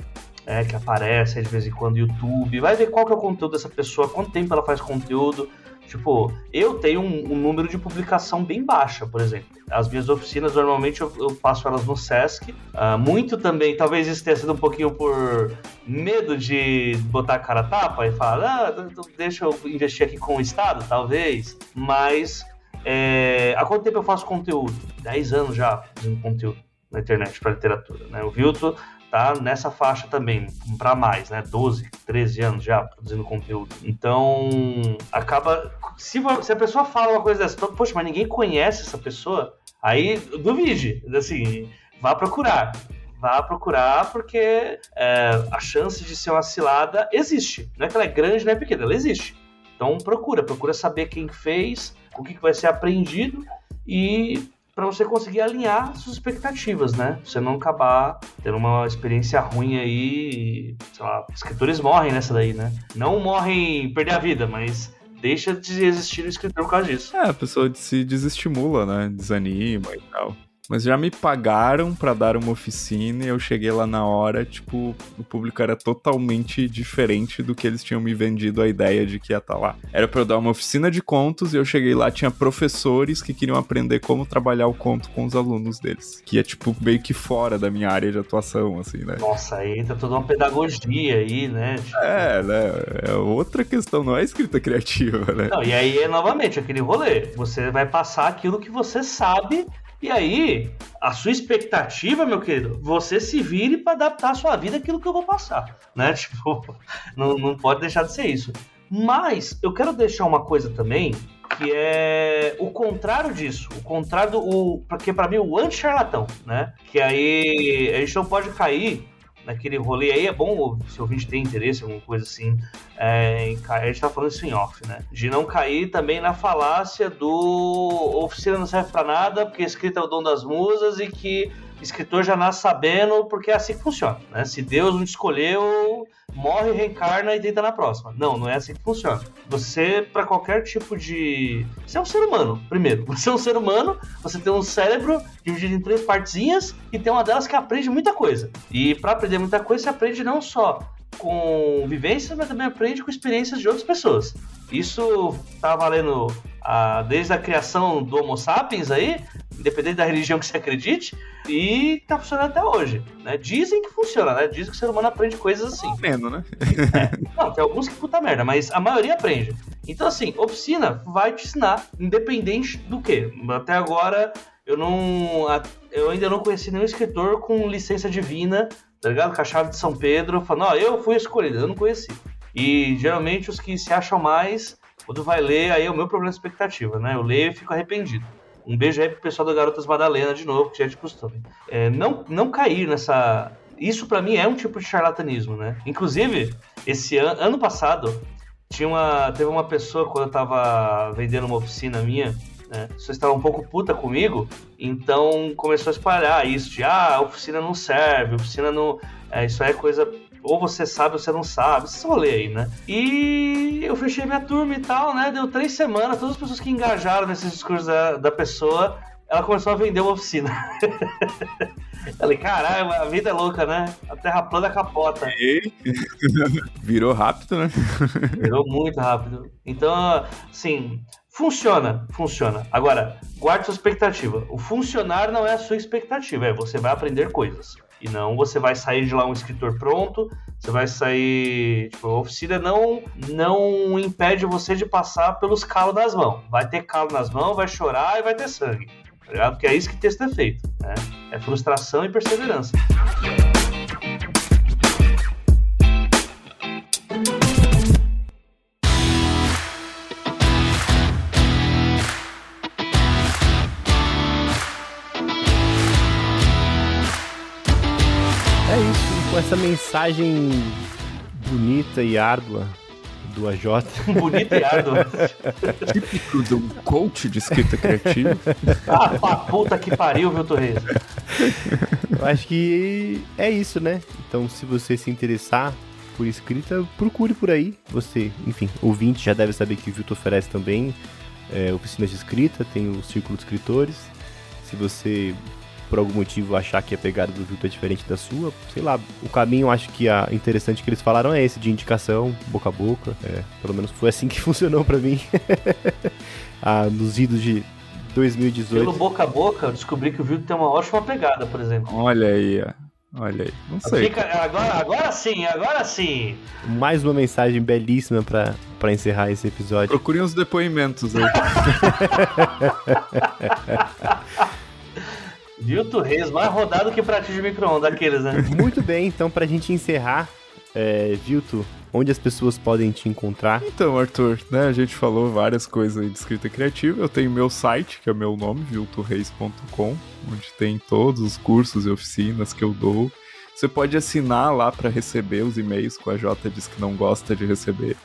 é, que aparece de vez em quando no YouTube, vai ver qual que é o conteúdo dessa pessoa, quanto tempo ela faz conteúdo. Tipo, eu tenho um, um número de publicação bem baixa, por exemplo. As minhas oficinas, normalmente, eu, eu faço elas no Sesc. Uh, muito também, talvez isso tenha sido um pouquinho por medo de botar a cara a tapa e falar, ah, deixa eu investir aqui com o Estado, talvez. Mas, é, há quanto tempo eu faço conteúdo? 10 anos já fazendo conteúdo na internet para literatura, né? O Vilto tá nessa faixa também, para mais, né? 12, 13 anos já produzindo conteúdo. Então, acaba. Se, se a pessoa fala uma coisa dessa, poxa, mas ninguém conhece essa pessoa, aí duvide, assim, vá procurar. Vá procurar, porque é, a chance de ser uma cilada existe. Não é que ela é grande, não é pequena, ela existe. Então procura, procura saber quem fez, o que, que vai ser aprendido e para você conseguir alinhar suas expectativas, né? Você não acabar tendo uma experiência ruim aí, sei lá, escritores morrem nessa daí, né? Não morrem perder a vida, mas deixa de existir o escritor por causa disso. É, a pessoa se desestimula, né? Desanima e tal. Mas já me pagaram para dar uma oficina e eu cheguei lá na hora, tipo, o público era totalmente diferente do que eles tinham me vendido a ideia de que ia estar tá lá. Era para eu dar uma oficina de contos e eu cheguei lá, tinha professores que queriam aprender como trabalhar o conto com os alunos deles. Que é, tipo, meio que fora da minha área de atuação, assim, né? Nossa, aí entra toda uma pedagogia aí, né? Tipo... É, né? É outra questão, não é escrita criativa, né? Não, e aí é novamente aquele rolê. Você vai passar aquilo que você sabe e aí, a sua expectativa, meu querido, você se vire para adaptar a sua vida àquilo que eu vou passar, né? Tipo, não, não pode deixar de ser isso. Mas eu quero deixar uma coisa também que é o contrário disso, o contrário do, o, porque para mim o anti-charlatão, né? Que aí a gente não pode cair naquele rolê aí, é bom se o ouvinte tem interesse, alguma coisa assim, é, a gente tá falando isso em off, né? De não cair também na falácia do oficina não serve para nada, porque escrita é o dom das musas e que escritor já nasce sabendo, porque é assim que funciona, né? Se Deus não escolheu, morre, reencarna e tenta na próxima. Não, não é assim que funciona. Você, para qualquer tipo de. Você é um ser humano, primeiro. Você é um ser humano, você tem um cérebro dividido em três partezinhas e tem uma delas que aprende muita coisa. E para aprender muita coisa, você aprende não só com vivências, mas também aprende com experiências de outras pessoas. Isso tá valendo ah, desde a criação do Homo sapiens aí, independente da religião que você acredite, e tá funcionando até hoje. Né? Dizem que funciona, né? Dizem que o ser humano aprende coisas assim. Menos, né? É. Não, tem alguns que puta merda, mas a maioria aprende. Então, assim, oficina vai te ensinar, independente do que. Até agora, eu não. Eu ainda não conheci nenhum escritor com licença divina, tá ligado? Com a chave de São Pedro, falando, ó, eu fui escolhido, eu não conheci. E geralmente os que se acham mais, quando vai ler, aí é o meu problema de expectativa, né? Eu leio e fico arrependido. Um beijo aí pro pessoal do Garotas Madalena de novo, que já é de costume. É, não, não cair nessa. Isso para mim é um tipo de charlatanismo, né? Inclusive, esse an ano passado, tinha uma, teve uma pessoa quando eu tava vendendo uma oficina minha, né? Você estava um pouco puta comigo, então começou a espalhar isso de ah, a oficina não serve, a oficina não. É, isso aí é coisa ou você sabe ou você não sabe, esse rolê aí, né? E eu fechei minha turma e tal, né? Deu três semanas, todas as pessoas que engajaram nesses discursos da, da pessoa, ela começou a vender uma oficina. Falei, caralho, a vida é louca, né? A terra plana capota. Virou rápido, né? Virou muito rápido. Então, assim, funciona, funciona. Agora, guarde sua expectativa. O funcionar não é a sua expectativa, é você vai aprender coisas. E não você vai sair de lá um escritor pronto, você vai sair. Tipo, a oficina não, não impede você de passar pelos calos das mãos. Vai ter calo nas mãos, vai chorar e vai ter sangue. Tá ligado? Porque é isso que texto é feito. Né? É frustração e perseverança. Essa mensagem bonita e árdua do AJ. Bonita e árdua. Típico de um coach de escrita criativa. ah, pra puta que pariu, viu, Torres? Eu acho que é isso, né? Então, se você se interessar por escrita, procure por aí. Você, enfim, ouvinte já deve saber que o Vilto oferece também é, oficinas de escrita, tem o Círculo de Escritores. Se você por algum motivo achar que a pegada do Vilto é diferente da sua, sei lá, o caminho acho que a interessante que eles falaram é esse, de indicação, boca a boca. É, pelo menos foi assim que funcionou para mim. ah, nos idos de 2018. Pelo boca a boca, eu descobri que o Vilto tem uma ótima pegada, por exemplo. Olha aí, ó. Olha aí, não sei. Fica, agora, agora sim, agora sim. Mais uma mensagem belíssima para encerrar esse episódio. Procurem os depoimentos aí. Vilto Reis, mais rodado que pratinho de micro-ondas, aqueles, né? Muito bem, então pra gente encerrar, é, Vilto, onde as pessoas podem te encontrar? Então, Arthur, né, a gente falou várias coisas aí de escrita criativa. Eu tenho meu site, que é o meu nome, viltoreis.com, onde tem todos os cursos e oficinas que eu dou. Você pode assinar lá para receber os e-mails que a Jota diz que não gosta de receber,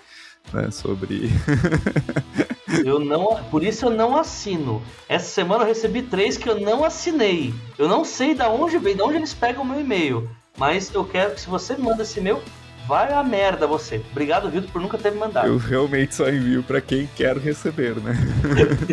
né, sobre Eu não, por isso eu não assino. Essa semana eu recebi três que eu não assinei. Eu não sei de onde vem, de onde eles pegam o meu e-mail. Mas eu quero que se você manda esse e-mail, vai a merda você. Obrigado, Vitor, por nunca ter me mandado. Eu realmente só envio para quem quer receber, né?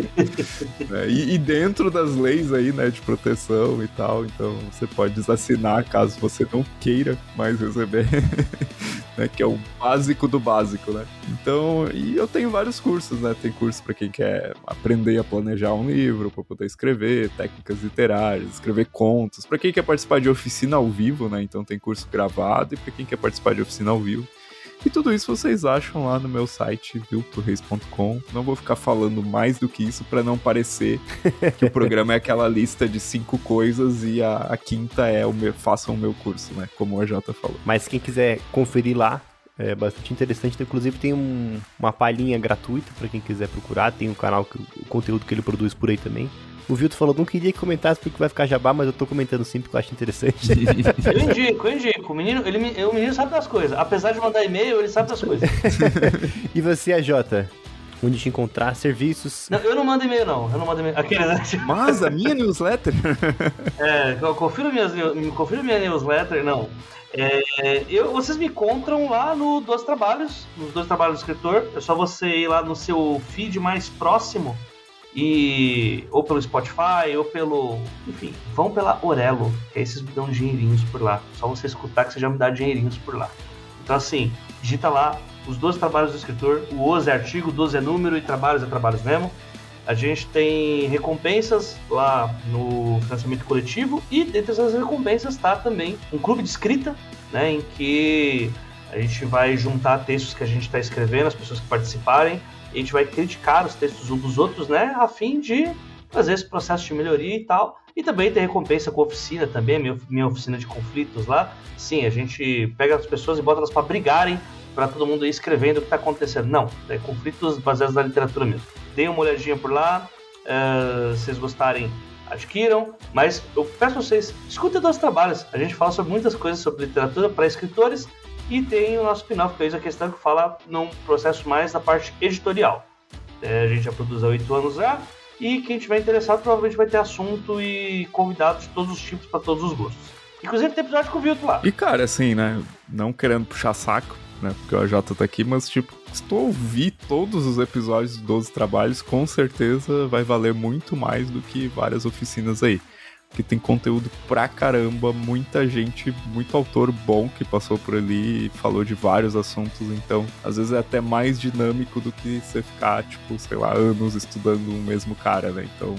é, e, e, dentro das leis aí, né, de proteção e tal, então você pode desassinar caso você não queira mais receber. né, que é o básico do básico, né? Então, e eu tenho vários cursos, né? Tem curso para quem quer aprender a planejar um livro, para poder escrever, técnicas literárias, escrever contos, para quem quer participar de oficina ao vivo, né? Então tem curso gravado e para quem quer participar de oficina ao vivo. E tudo isso vocês acham lá no meu site, viltorreis.com. Não vou ficar falando mais do que isso para não parecer que o programa é aquela lista de cinco coisas e a, a quinta é o meu, façam o meu curso, né? Como a Jota falou. Mas quem quiser conferir lá, é bastante interessante. Inclusive tem um, uma palhinha gratuita para quem quiser procurar. Tem um canal, que, o conteúdo que ele produz por aí também. O Vilto falou, não queria que comentasse porque vai ficar jabá, mas eu tô comentando sim porque eu acho interessante. eu indico, eu indico. O menino, ele, o menino sabe das coisas. Apesar de mandar e-mail, ele sabe das coisas. e você, a Jota? Onde te encontrar, serviços. Não, eu não mando e-mail, não. Eu não mando e-mail. Aquele, né? Mas a minha newsletter? é, confira, minhas, confira minha newsletter, não. É, eu, vocês me encontram lá no Dois Trabalhos, nos Dois Trabalhos do Escritor. É só você ir lá no seu feed mais próximo e ou pelo Spotify ou pelo, enfim, vão pela Orelo, que aí vocês me dão dinheirinhos por lá. Só você escutar que você já me dá dinheirinhos por lá. Então, assim, digita lá os 12 trabalhos do escritor, o 11 é artigo, 12 é número e trabalhos é trabalhos mesmo. A gente tem recompensas lá no financiamento coletivo e dentre essas recompensas está também um clube de escrita, né, em que a gente vai juntar textos que a gente está escrevendo, as pessoas que participarem, a gente vai criticar os textos uns dos outros, né, a fim de fazer esse processo de melhoria e tal. E também tem recompensa com oficina também, minha, minha oficina de conflitos lá. Sim, a gente pega as pessoas e bota elas para brigarem, para todo mundo ir escrevendo o que está acontecendo. Não, é conflitos baseados na literatura mesmo. Deem uma olhadinha por lá, uh, se vocês gostarem, adquiram. Mas eu peço a vocês, escutem nossos trabalhos. A gente fala sobre muitas coisas sobre literatura para escritores e tem o nosso spin-off, que é a questão que fala num processo mais da parte editorial. É, a gente já produz há oito anos já, e quem tiver interessado provavelmente vai ter assunto e convidados de todos os tipos para todos os gostos. Inclusive tem episódio com o Vilto lá. E cara, assim, né? Não querendo puxar saco, né? Porque o AJ tá aqui, mas tipo, se tu ouvir todos os episódios dos 12 trabalhos, com certeza vai valer muito mais do que várias oficinas aí que tem conteúdo pra caramba, muita gente, muito autor bom que passou por ali e falou de vários assuntos, então às vezes é até mais dinâmico do que você ficar, tipo, sei lá, anos estudando o mesmo cara, né? Então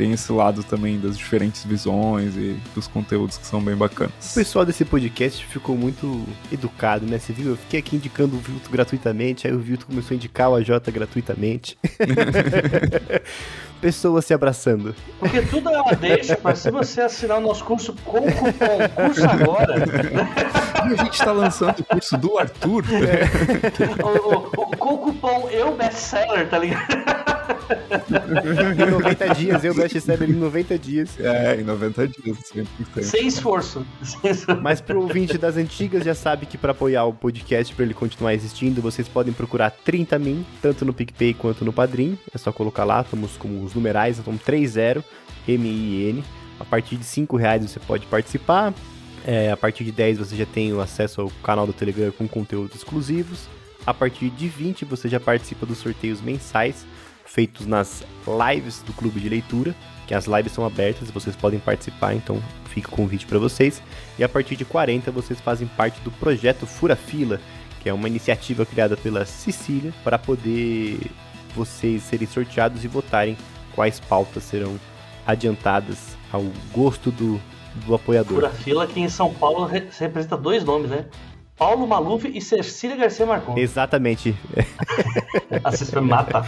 tem esse lado também das diferentes visões e dos conteúdos que são bem bacanas. O pessoal desse podcast ficou muito educado, né? Você viu? Eu fiquei aqui indicando o Vilto gratuitamente, aí o Vilto começou a indicar o AJ gratuitamente. Pessoas se abraçando. Porque tudo ela deixa, mas se você assinar o nosso curso com o cupom curso agora. E a gente tá lançando o curso do Arthur. É. O, o, com o cupom eu bestseller, tá ligado? Em 90 dias, eu best-seller em 90 dias. É, em 90 dias, sempre. Sem esforço. Mas pro ouvinte das antigas já sabe que para apoiar o podcast, para ele continuar existindo, vocês podem procurar 30 min, tanto no PicPay quanto no Padrim. É só colocar lá, estamos com os numerais, então 30 M-I-N. A partir de 5 reais você pode participar. É, a partir de 10 você já tem o acesso ao canal do Telegram com conteúdos exclusivos. A partir de 20 você já participa dos sorteios mensais feitos nas lives do clube de leitura, que as lives são abertas e vocês podem participar, então fica o convite para vocês. E a partir de 40 vocês fazem parte do projeto Fura Fila, que é uma iniciativa criada pela Sicília para poder vocês serem sorteados e votarem quais pautas serão adiantadas ao gosto do, do apoiador. Fura Fila que em São Paulo representa dois nomes, né? Paulo Maluf e Cecília Garcia Marcon. Exatamente. Assista mata.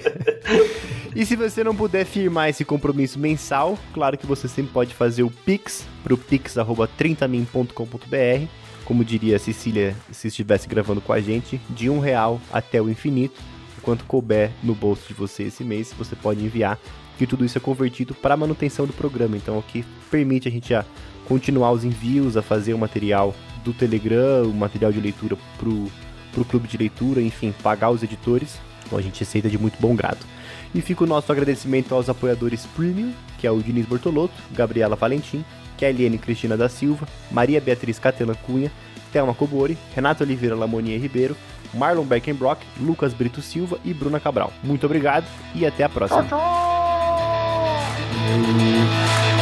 e se você não puder firmar esse compromisso mensal, claro que você sempre pode fazer o Pix pro pix.30min.com.br. Como diria a Cecília se estivesse gravando com a gente, de um real até o infinito. Enquanto couber no bolso de você esse mês, você pode enviar que tudo isso é convertido para a manutenção do programa. Então, o que permite a gente a continuar os envios, a fazer o material do Telegram, o material de leitura pro, pro clube de leitura, enfim, pagar os editores. Então a gente aceita de muito bom grado. E fica o nosso agradecimento aos apoiadores Premium, que é o Diniz Bortolotto, Gabriela Valentim, Kelly Cristina da Silva, Maria Beatriz Catela Cunha, Thelma Cobori, Renato Oliveira Lamonier Ribeiro, Marlon Beckenbrock, Lucas Brito Silva e Bruna Cabral. Muito obrigado e até a próxima. Tchau, tchau.